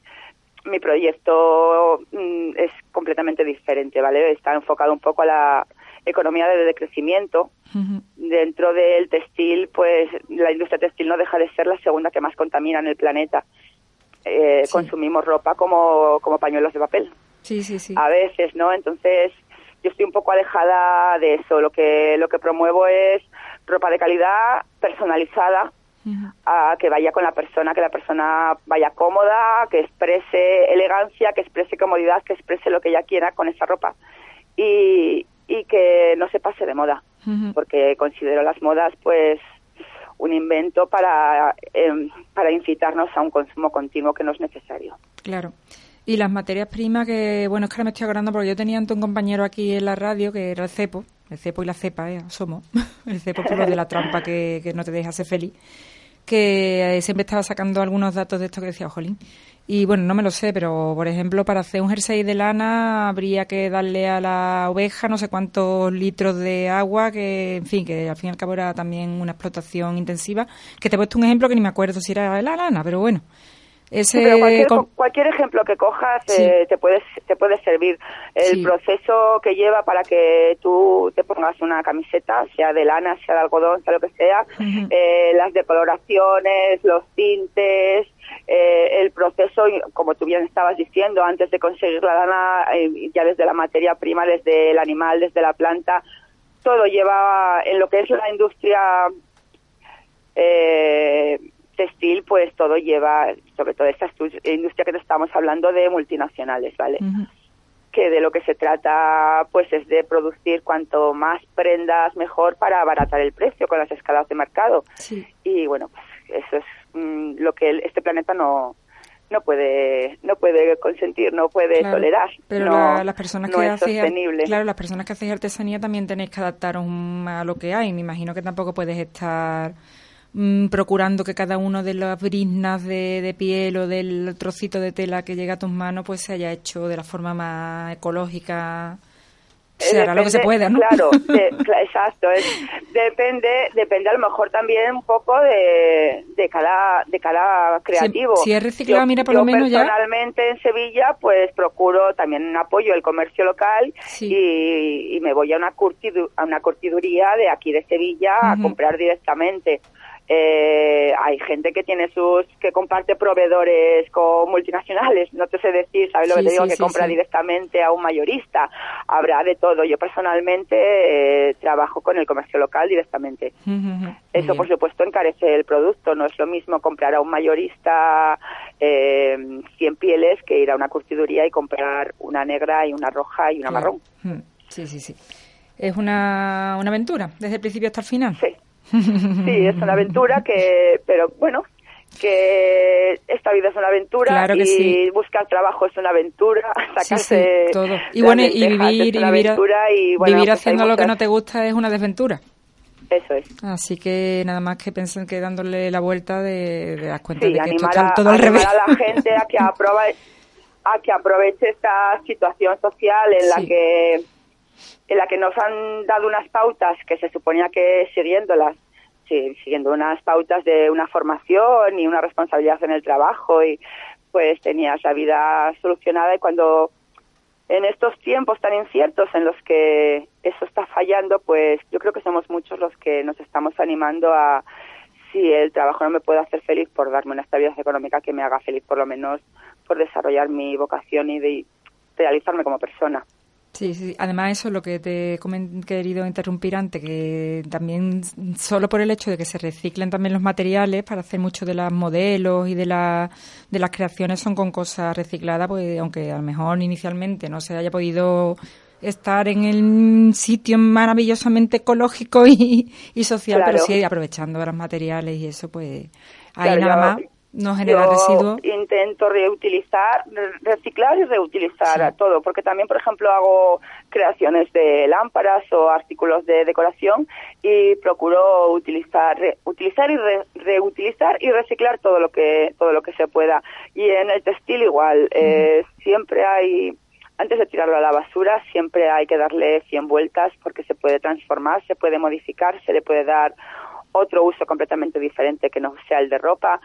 mi proyecto mm, es completamente diferente, ¿vale? Está enfocado un poco a la economía de decrecimiento, Dentro del textil, pues la industria textil no deja de ser la segunda que más contamina en el planeta. Eh, consumimos ropa como, como pañuelos de papel. Sí, sí, sí. A veces, ¿no? Entonces, yo estoy un poco alejada de eso. Lo que, lo que promuevo es ropa de calidad, personalizada, a que vaya con la persona, que la persona vaya cómoda, que exprese elegancia, que exprese comodidad, que exprese lo que ella quiera con esa ropa. Y, y que no se pase de moda, porque considero las modas pues un invento para, em, para incitarnos a un consumo continuo que no es necesario. Claro. Y las materias primas que, bueno, es que ahora me estoy acordando porque yo tenía un compañero aquí en la radio que era el cepo, el cepo y la cepa, ¿eh? somos, el cepo por lo de la trampa que, que no te deja ser feliz, que eh, siempre estaba sacando algunos datos de esto que decía, jolín, y bueno, no me lo sé, pero por ejemplo, para hacer un jersey de lana habría que darle a la oveja no sé cuántos litros de agua, que en fin, que al fin y al cabo era también una explotación intensiva. Que te he puesto un ejemplo que ni me acuerdo si era la lana, pero bueno. Ese cualquier, ejemplo que cojas eh, te puede te puede servir. El proceso que lleva para que tú te pongas una camiseta sea de lana sea de algodón sea lo que sea eh, las decoloraciones los tintes eh, el proceso, como tú bien estabas diciendo, antes de conseguir la lana, eh, ya desde la materia prima, desde el animal, desde la planta, todo lleva en lo que es la industria eh, textil, pues todo lleva, sobre todo esta industria que te estamos hablando de multinacionales, ¿vale? que de lo que se trata pues es de producir cuanto más prendas mejor para abaratar el precio con las escalas de mercado. Y bueno, pues eso es Mm, lo que este planeta no no puede no puede consentir no puede tolerar. pero las personas que hacen claro las personas que hacen artesanía también tenéis que adaptaros a lo que hay. Me imagino que tampoco puedes estar mm, procurando que cada uno de las briznas de, de, piel o del trocito de tela que llega a tus manos pues se haya hecho de la forma más ecológica se hará lo que se pueda, ¿no? Claro, exacto. depende, depende a lo mejor también un poco de, de cada de cada creativo. Si, es reciclado, mira, por lo menos ya. Personalmente en Sevilla, pues procuro también apoyo el comercio local y, y, me voy a una, a una curtiduría de aquí de Sevilla a comprar directamente. Eh, hay gente que tiene sus que comparte proveedores con multinacionales. No te sé decir sabes lo que te digo que compra directamente a un mayorista. Habrá de todo. Yo personalmente eh, trabajo con el comercio local directamente. Eso por supuesto encarece el producto. No es lo mismo comprar a un mayorista eh, 100 pieles que ir a una curtiduría y comprar una negra y una roja y una marrón. Sí sí sí. Es una, una aventura desde el principio hasta el final. Sí Sí, es una aventura que, pero bueno, que esta vida es una aventura y buscar trabajo es una aventura, sacarse todo. Y bueno, y vivir, y vivir, y, vivir pues haciendo lo que no te gusta es una desventura. Eso es. Así que nada más que pensar que dándole la vuelta de, de das cuenta de que esto está todo al revés. a la gente a que a que aproveche esta situación social en la que en la que nos han dado unas pautas que se suponía que siguiéndolas, sí, siguiendo unas pautas de una formación y una responsabilidad en el trabajo y pues tenías la vida solucionada y cuando en estos tiempos tan inciertos en los que eso está fallando, pues yo creo que somos muchos los que nos estamos animando a si el trabajo no me puede hacer feliz por darme una estabilidad económica que me haga feliz por lo menos por desarrollar mi vocación y de realizarme como persona. Sí, sí. Además, eso es lo que te he querido interrumpir antes, que también solo por el hecho de que se reciclen también los materiales para hacer muchos de los modelos y de, la, de las creaciones son con cosas recicladas, pues aunque a lo mejor inicialmente no se haya podido estar en el sitio maravillosamente ecológico y, social, pero sí aprovechando los materiales y eso, pues ahí nada más no genera residuos. Intento reutilizar, reciclar y reutilizar todo, porque también, por ejemplo, hago creaciones de lámparas o artículos de decoración y procuro utilizar, utilizar y reutilizar y reciclar todo lo que todo lo que se pueda. Y en el textil igual, eh, siempre hay antes de tirarlo a la basura siempre hay que darle 100 vueltas porque se puede transformar, se puede modificar, se le puede dar otro uso completamente diferente que no sea el de ropa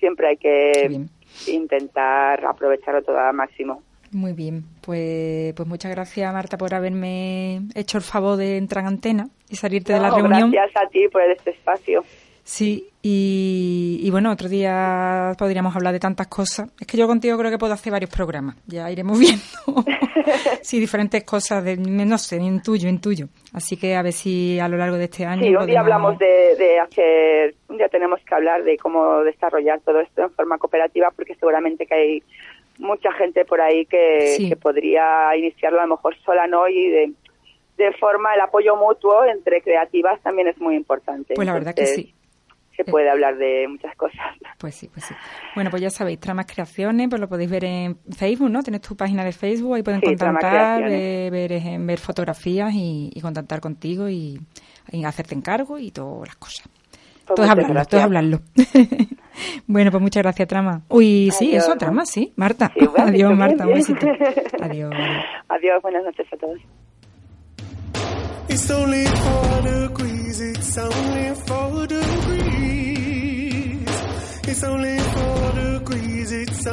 siempre hay que intentar aprovecharlo todo al máximo. Muy bien, pues, pues muchas gracias Marta por haberme hecho el favor de entrar en antena y salirte de la reunión. Gracias a ti por este espacio. Sí, y, bueno, otro día podríamos hablar de tantas cosas. Es que yo contigo creo que puedo hacer varios programas. Ya iremos viendo. sí, diferentes cosas, de, no sé, en tuyo, en tuyo. Así que a ver si a lo largo de este año. Sí, un día hablamos de, de hacer. Un día tenemos que hablar de cómo desarrollar todo esto en forma cooperativa, porque seguramente que hay mucha gente por ahí que, que podría iniciarlo a lo mejor sola, ¿no? Y de, de forma, el apoyo mutuo entre creativas también es muy importante. Pues la verdad que sí se puede hablar de muchas cosas. Pues sí, pues sí. Bueno, pues ya sabéis, Tramas Creaciones, pues lo podéis ver en Facebook, ¿no? Tienes tu página de Facebook, ahí pueden contactar, ver, ver, fotografías y, contactar contigo y, hacerte encargo y todas las cosas. Pues todo es hablarlo, todo es hablarlo. bueno, pues muchas gracias, Trama. Uy, sí, eso, Trama, sí. Marta. adiós, Marta, un besito. Adiós. Adiós, buenas noches a todos. It's only four degrees. It's only four degrees. It's only four degrees. It's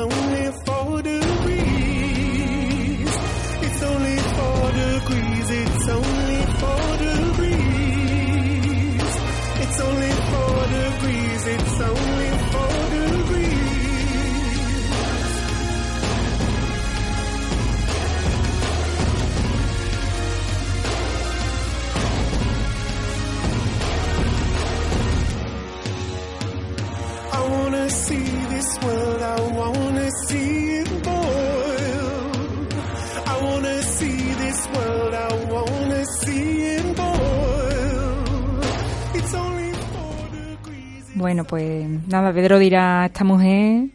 Bueno, pues nada, Pedro dirá, esta mujer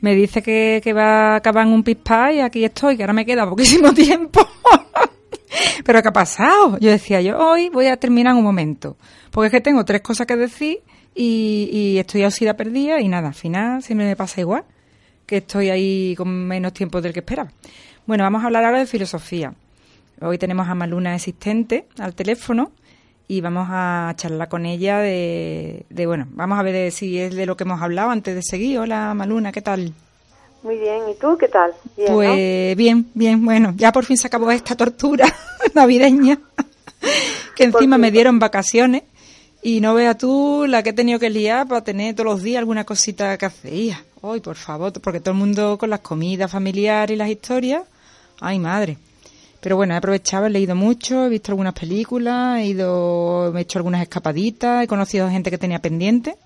me dice que, que va a acabar en un pispa y aquí estoy, que ahora me queda poquísimo tiempo. Pero ¿qué ha pasado? Yo decía, yo hoy voy a terminar en un momento, porque es que tengo tres cosas que decir y, y estoy ausida perdida y nada, al final siempre me pasa igual, que estoy ahí con menos tiempo del que esperaba. Bueno, vamos a hablar ahora de filosofía. Hoy tenemos a Maluna existente al teléfono y vamos a charlar con ella de, de, bueno, vamos a ver si es de lo que hemos hablado antes de seguir. Hola Maluna, ¿qué tal? Muy bien, ¿y tú qué tal? pues bien, bien, bueno, ya por fin se acabó esta tortura navideña, que encima me dieron vacaciones y no veas tú la que he tenido que liar para tener todos los días alguna cosita que hacía. Ay, por favor, porque todo el mundo con las comidas familiares y las historias, ay madre. Pero bueno, he aprovechado, he leído mucho, he visto algunas películas, he ido, he hecho algunas escapaditas, he conocido gente que tenía pendiente.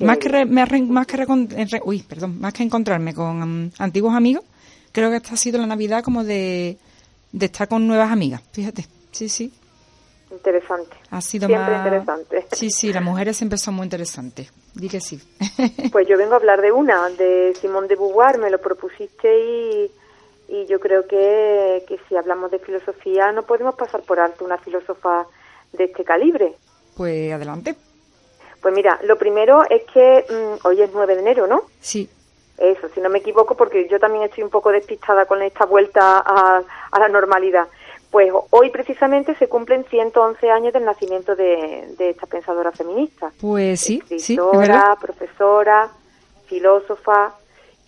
Más que, más que uy, perdón, más que encontrarme con mm, antiguos amigos, creo que esta ha sido la Navidad como de, de estar con nuevas amigas. Fíjate, sí, sí. Interesante. Ha sido siempre interesante. Sí, sí, las mujeres siempre son muy interesantes. Di que sí. pues yo vengo a hablar de una, de Simón de Beauvoir, me lo propusiste y y yo creo que, que si hablamos de filosofía no podemos pasar por alto una filósofa de este calibre. Pues adelante. Pues mira, lo primero es que mm, hoy es 9 de enero, ¿no? Sí. Eso, si no me equivoco, porque yo también estoy un poco despistada con esta vuelta a, a la normalidad. Pues hoy precisamente se cumplen 111 años del nacimiento de, de esta pensadora feminista. Pues sí, Escritora, sí, profesora, filósofa,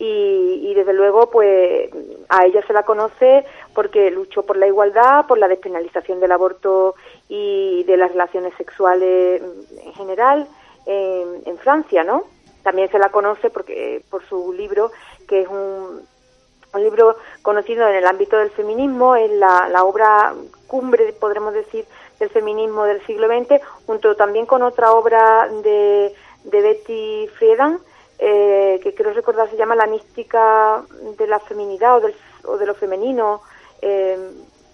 y, desde luego pues a ella se la conoce porque luchó por la igualdad, por la despenalización del aborto y de las relaciones sexuales en general en, Francia, ¿no? También se la conoce porque por su libro que es un un libro conocido en el ámbito del feminismo, es la, la obra cumbre, podremos decir, del feminismo del siglo XX, junto también con otra obra de, de Betty Friedan, eh, que creo recordar se llama La mística de la feminidad o, del, o de lo femenino, eh,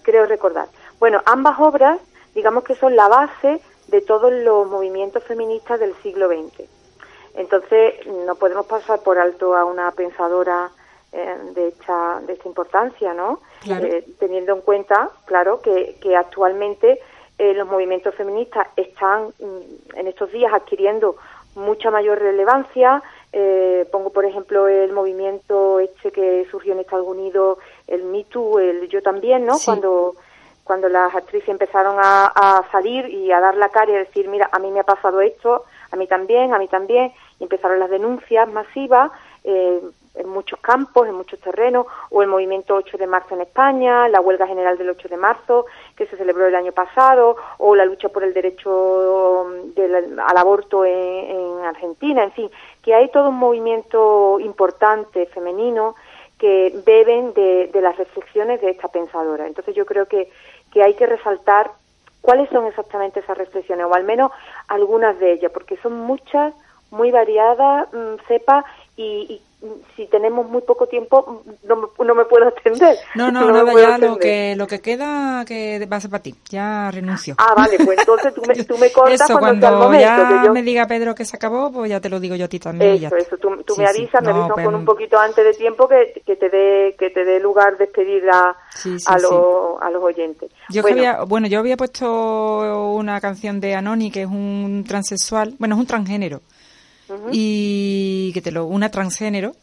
creo recordar. Bueno, ambas obras, digamos que son la base de todos los movimientos feministas del siglo XX. Entonces, no podemos pasar por alto a una pensadora eh, de, esta, de esta importancia, ¿no? Eh, teniendo en cuenta, claro, que, que actualmente eh, los movimientos feministas están mm, en estos días adquiriendo mucha mayor relevancia. Pongo, por ejemplo, el movimiento este que surgió en Estados Unidos, el Me Too, el Yo también, ¿no? Cuando cuando las actrices empezaron a, a, salir y a dar la cara y a decir, mira, a mí me ha pasado esto, a mí también, a mí también, y empezaron las denuncias masivas eh, en muchos campos, en muchos terrenos, o el movimiento 8 de marzo en España, la huelga general del 8 de marzo que se celebró el año pasado, o la lucha por el derecho del, al aborto en, en Argentina, en fin, que hay todo un movimiento importante femenino que beben de, de, las reflexiones de esta pensadora. Entonces yo creo que, que hay que resaltar cuáles son exactamente esas reflexiones, o al menos algunas de ellas, porque son muchas, muy variadas, sepa, y, y, si tenemos muy poco tiempo no no me puedo atender. No, no, no nada, ya lo que, lo que queda que va a ser para ti, ya renuncio. Ah, vale, pues entonces tú me, tú me cortas eso, cuando, cuando momento, ya que yo... me diga Pedro que se acabó, pues ya te lo digo yo a ti también. Eso, ya eso, tú, tú sí, me avisas, sí. me no, avisas pues, con un poquito antes de tiempo que, que te dé que te dé lugar despedir a, sí, sí, a, lo, a los oyentes. Yo bueno, había, bueno, yo había puesto una canción de Anoni que es un transexual, bueno, es un transgénero. Uh -huh. Y que te lo, una transgénero,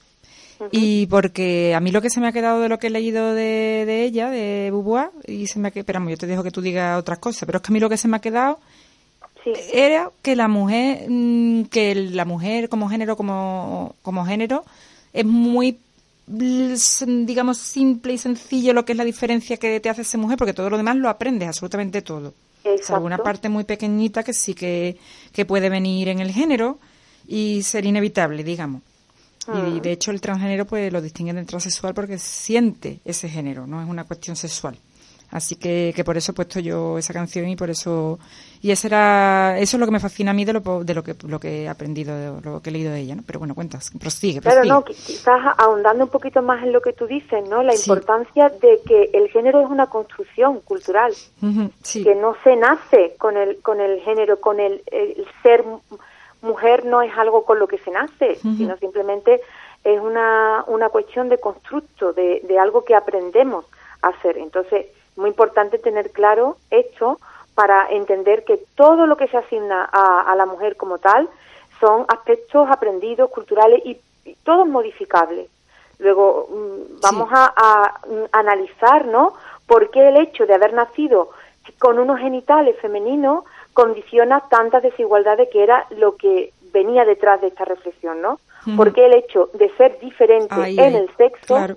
y porque a mí lo que se me ha quedado de lo que he leído de, de ella, de Beauvoir, y se me ha quedado, esperamos, yo te dejo que tú digas otras cosas, pero es que a mí lo que se me ha quedado sí. era que la mujer, mm, que la mujer como género, como, como género, es muy digamos simple y sencillo lo que es la diferencia que te hace ser mujer porque todo lo demás lo aprendes absolutamente todo Exacto. alguna parte muy pequeñita que sí que, que puede venir en el género y ser inevitable digamos y de hecho el transgénero pues lo distingue del transexual porque siente ese género, no es una cuestión sexual. Así que, que por eso he puesto yo esa canción y por eso y ese era eso es lo que me fascina a mí de lo, de lo que lo que he aprendido, de lo que he leído de ella, ¿no? Pero bueno, cuentas, prosigue, prosigue. Claro, no, quizás ahondando un poquito más en lo que tú dices, ¿no? La sí. importancia de que el género es una construcción cultural, uh -huh, sí. que no se nace con el con el género, con el, el ser mujer no es algo con lo que se nace, uh -huh. sino simplemente es una, una cuestión de constructo, de, de, algo que aprendemos a hacer. Entonces, muy importante tener claro esto para entender que todo lo que se asigna a, a la mujer como tal son aspectos aprendidos, culturales y, y todos modificables. Luego, vamos sí. a, a, analizar, ¿no? ¿Por qué el hecho de haber nacido con unos genitales femeninos condiciona tantas desigualdades que era lo que venía detrás de esta reflexión, ¿no? Porque el hecho de ser diferente en el sexo claro.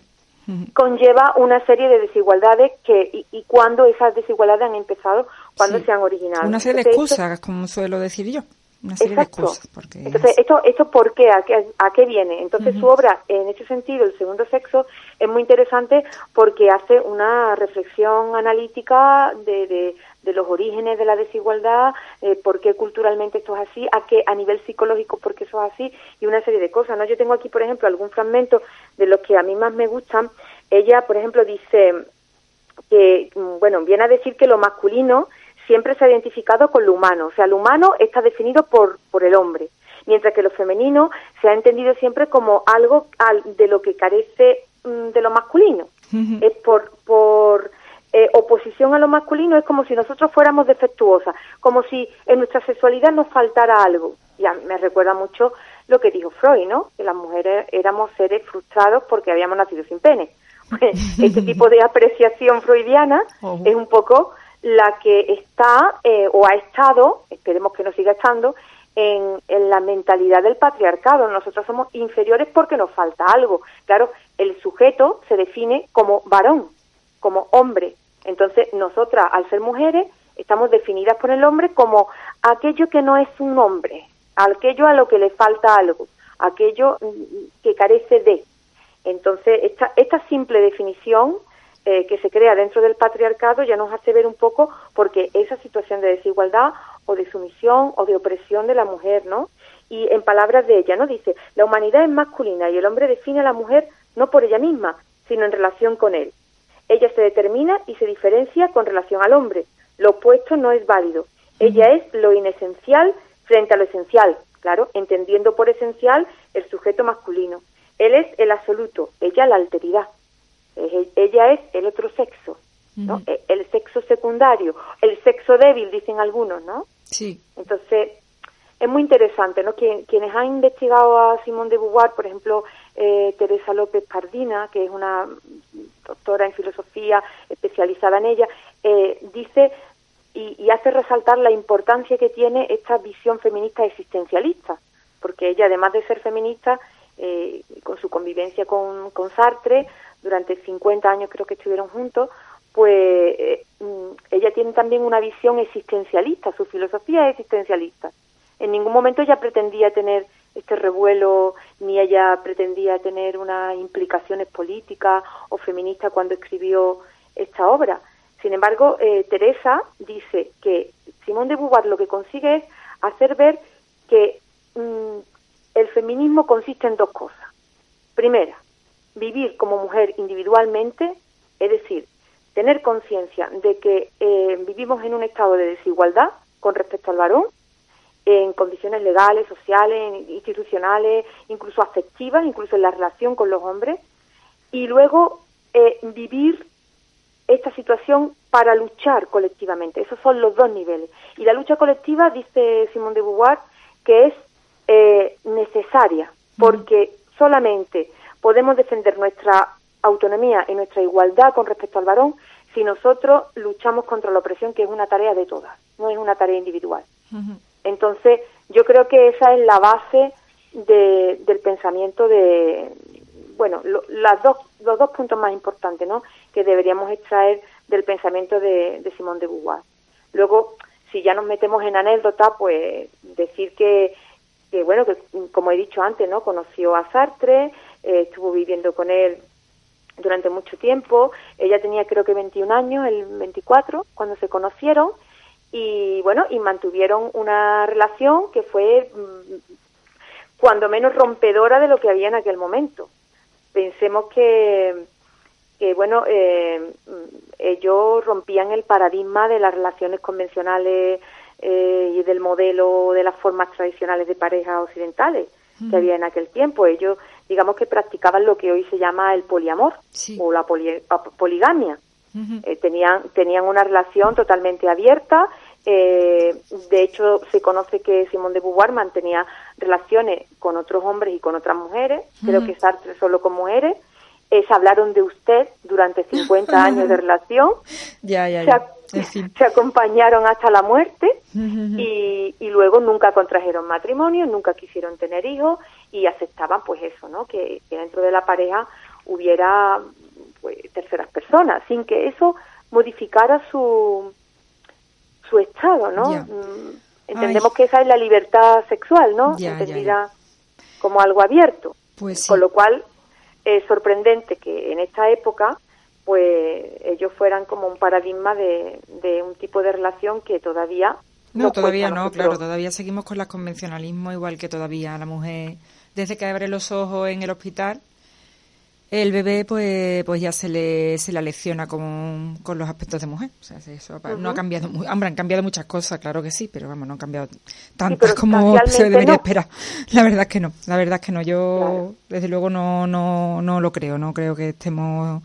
conlleva una serie de desigualdades que y, y cuando esas desigualdades han empezado, cuando sí. se han originado. Una serie de excusas, como suelo decir yo. Una serie Exacto. de excusas. Porque Entonces, es... ¿esto, ¿esto por qué? ¿A qué, a qué viene? Entonces, uh -huh. su obra, en ese sentido, El segundo sexo, es muy interesante porque hace una reflexión analítica de, de de los orígenes de la desigualdad, eh, por qué culturalmente esto es así, a qué a nivel psicológico por qué eso es así y una serie de cosas. ¿no? Yo tengo aquí, por ejemplo, algún fragmento de los que a mí más me gustan. Ella, por ejemplo, dice que, bueno, viene a decir que lo masculino siempre se ha identificado con lo humano, o sea, lo humano está definido por, por el hombre, mientras que lo femenino se ha entendido siempre como algo al, de lo que carece mm, de lo masculino. Uh -huh. Es por... por eh, oposición a lo masculino es como si nosotros fuéramos defectuosas, como si en nuestra sexualidad nos faltara algo. Ya me recuerda mucho lo que dijo Freud, ¿no? Que las mujeres éramos seres frustrados porque habíamos nacido sin pene. Este tipo de apreciación freudiana es un poco la que está eh, o ha estado, esperemos que no siga estando, en, en, la mentalidad del patriarcado. Nosotros somos inferiores porque nos falta algo. Claro, el sujeto se define como varón, como hombre. Entonces, nosotras, al ser mujeres, estamos definidas por el hombre como aquello que no es un hombre, aquello a lo que le falta algo, aquello que carece de. Entonces, esta, esta simple definición eh, que se crea dentro del patriarcado ya nos hace ver un poco porque esa situación de desigualdad o de sumisión o de opresión de la mujer, ¿no? Y en palabras de ella, ¿no? Dice, la humanidad es masculina y el hombre define a la mujer no por ella misma, sino en relación con él. Ella se determina y se diferencia con relación al hombre. Lo opuesto no es válido. Ella es lo inesencial frente a lo esencial, claro, entendiendo por esencial el sujeto masculino. Él es el absoluto, ella la alteridad. Ella es el otro sexo, ¿no? E, el sexo secundario, el sexo débil, dicen algunos, ¿no? Sí. Entonces, es muy interesante, ¿no? quienes han investigado a Simón de Beauvoir, por ejemplo, eh, Teresa López Pardina, que es una doctora en filosofía especializada en ella, eh, dice y, hace resaltar la importancia que tiene esta visión feminista existencialista, porque ella, además de ser feminista, eh, con su convivencia con, con, Sartre, durante 50 años creo que estuvieron juntos, pues eh, mm, ella tiene también una visión existencialista, su filosofía es existencialista. En ningún momento ella pretendía tener este revuelo, ni ella pretendía tener unas implicaciones políticas o feministas cuando escribió esta obra. Sin embargo, eh, Teresa dice que Simón de Beauvoir lo que consigue es hacer ver que mm, el feminismo consiste en dos cosas. Primera, vivir como mujer individualmente, es decir, tener conciencia de que eh, vivimos en un estado de desigualdad con respecto al varón, en condiciones legales, sociales, institucionales, incluso afectivas, incluso en la relación con los hombres, y luego eh, vivir esta situación para luchar colectivamente. Esos son los dos niveles. Y la lucha colectiva, dice Simón de Beauvoir, que es eh, necesaria, porque solamente podemos defender nuestra autonomía y nuestra igualdad con respecto al varón si nosotros luchamos contra la opresión, que es una tarea de todas, no es una tarea individual. Entonces, yo creo que esa es la base del pensamiento de, bueno, las dos, los dos puntos más importantes, ¿no? Que deberíamos extraer del pensamiento de, de Simón de Beauvoir. Luego, si ya nos metemos en anécdota, pues decir que, que, bueno, que como he dicho antes, ¿no? Conoció a Sartre, eh, estuvo viviendo con él durante mucho tiempo. Ella tenía creo que 21 años, el 24, cuando se conocieron y bueno, y mantuvieron una relación que fue mm, cuando menos rompedora de lo que había en aquel momento. Pensemos que, que bueno, eh, ellos rompían el paradigma de las relaciones convencionales eh, y del modelo de las formas tradicionales de parejas occidentales que había en aquel tiempo. Ellos, digamos que practicaban lo que hoy se llama el poliamor o la poligamia. Eh, tenían, tenían una relación totalmente abierta. Eh, de hecho, se conoce que Simón de Beauvoir mantenía relaciones con otros hombres y con otras mujeres. Creo que Sartre solo con mujeres. se hablaron de usted durante 50 años de relación. Ya, ya, ya. Se, acompañaron hasta la muerte y, y, luego nunca contrajeron matrimonio, nunca quisieron tener hijos y aceptaban pues eso, ¿no? que dentro de la pareja hubiera pues, terceras personas, sin que eso modificara su, su estado, ¿no? Mm, entendemos que esa es la libertad sexual, ¿no? Entendida como algo abierto. Pues Con lo cual es sorprendente que en esta época pues ellos fueran como un paradigma de, de un tipo de relación que todavía no, todavía no, claro, todavía seguimos con el convencionalismo igual que todavía la mujer desde que abre los ojos en el hospital. El bebé pues pues ya se le se la lecciona con, con los aspectos de mujer. O sea eso no ha cambiado hombre han cambiado muchas cosas claro que sí pero vamos no han cambiado tantas como se debería esperar. La verdad es que no la verdad es que no. Yo desde luego no no no lo creo no creo que estemos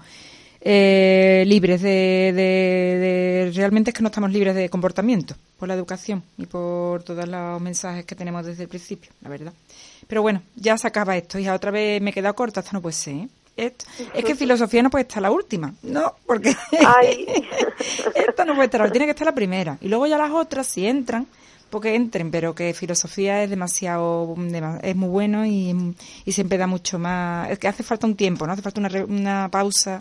eh, libres de, de, realmente es que no estamos libres de comportamiento por la educación y por todos los mensajes que tenemos desde el principio la verdad pero bueno ya se acaba esto y otra vez me he quedado corta esto no puede ser ¿eh? es que filosofía no puede estar la última, no, porque esto no puede estar, tiene que estar la primera. Y luego ya las otras, si entran, porque entren, pero que filosofía es demasiado, es muy bueno y, siempre da mucho más, es que hace falta un tiempo, ¿no? Hace falta una, una pausa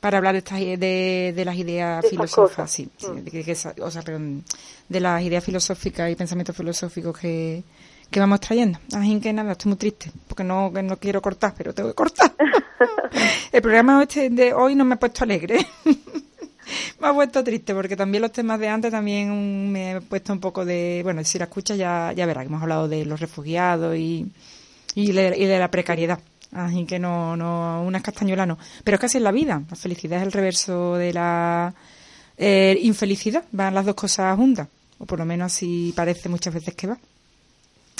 para hablar de, estas, de, de las ideas filosóficas, sí, mm. de, o sea, de las ideas filosóficas y pensamientos filosóficos que, que vamos trayendo. Así que nada, estoy muy triste, porque no, no quiero cortar, pero tengo que cortar. El programa este de hoy no me ha puesto alegre. me ha puesto triste porque también los temas de antes también me he puesto un poco de... Bueno, si la escuchas ya, ya verás que hemos hablado de los refugiados y, y, de, la precariedad. Así que no, no, una castañuela no. Pero es casi en la vida. La felicidad es el reverso de la eh, infelicidad. Van las dos cosas juntas. O por lo menos así parece muchas veces que va.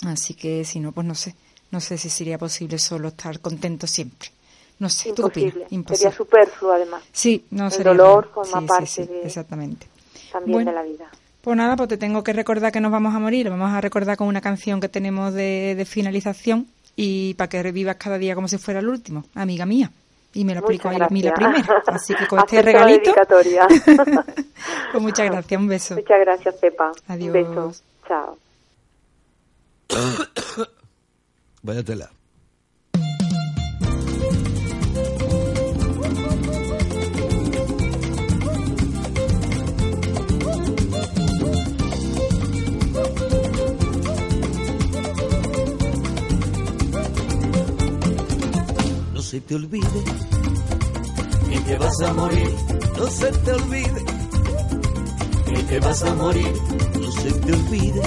Así que si no, pues no sé. No sé si sería posible solo estar contento siempre. No sé, Imposible. Imposible. Sería superfluo además. Sí, no El sería dolor forma parte de, exactamente. también de la vida. Pues nada, pues te tengo que recordar que nos vamos a morir. Vamos a recordar con una canción que tenemos de, de finalización y para que revivas cada día como si fuera el último, amiga mía. Y me lo explico a mí la primera. Así que con este regalito. pues muchas gracias, un beso. Muchas gracias, Pepa. Adiós. Un beso. Chao. Vaya tela. No se te olvide que te vas a morir. No se te olvide que vas a morir. No se te olvide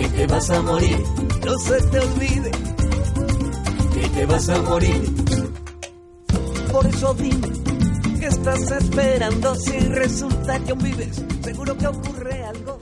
que te vas a morir. No se te olvide que te vas a morir. Por eso dime, ¿qué estás esperando? Si resulta que aún vives, seguro que ocurre algo.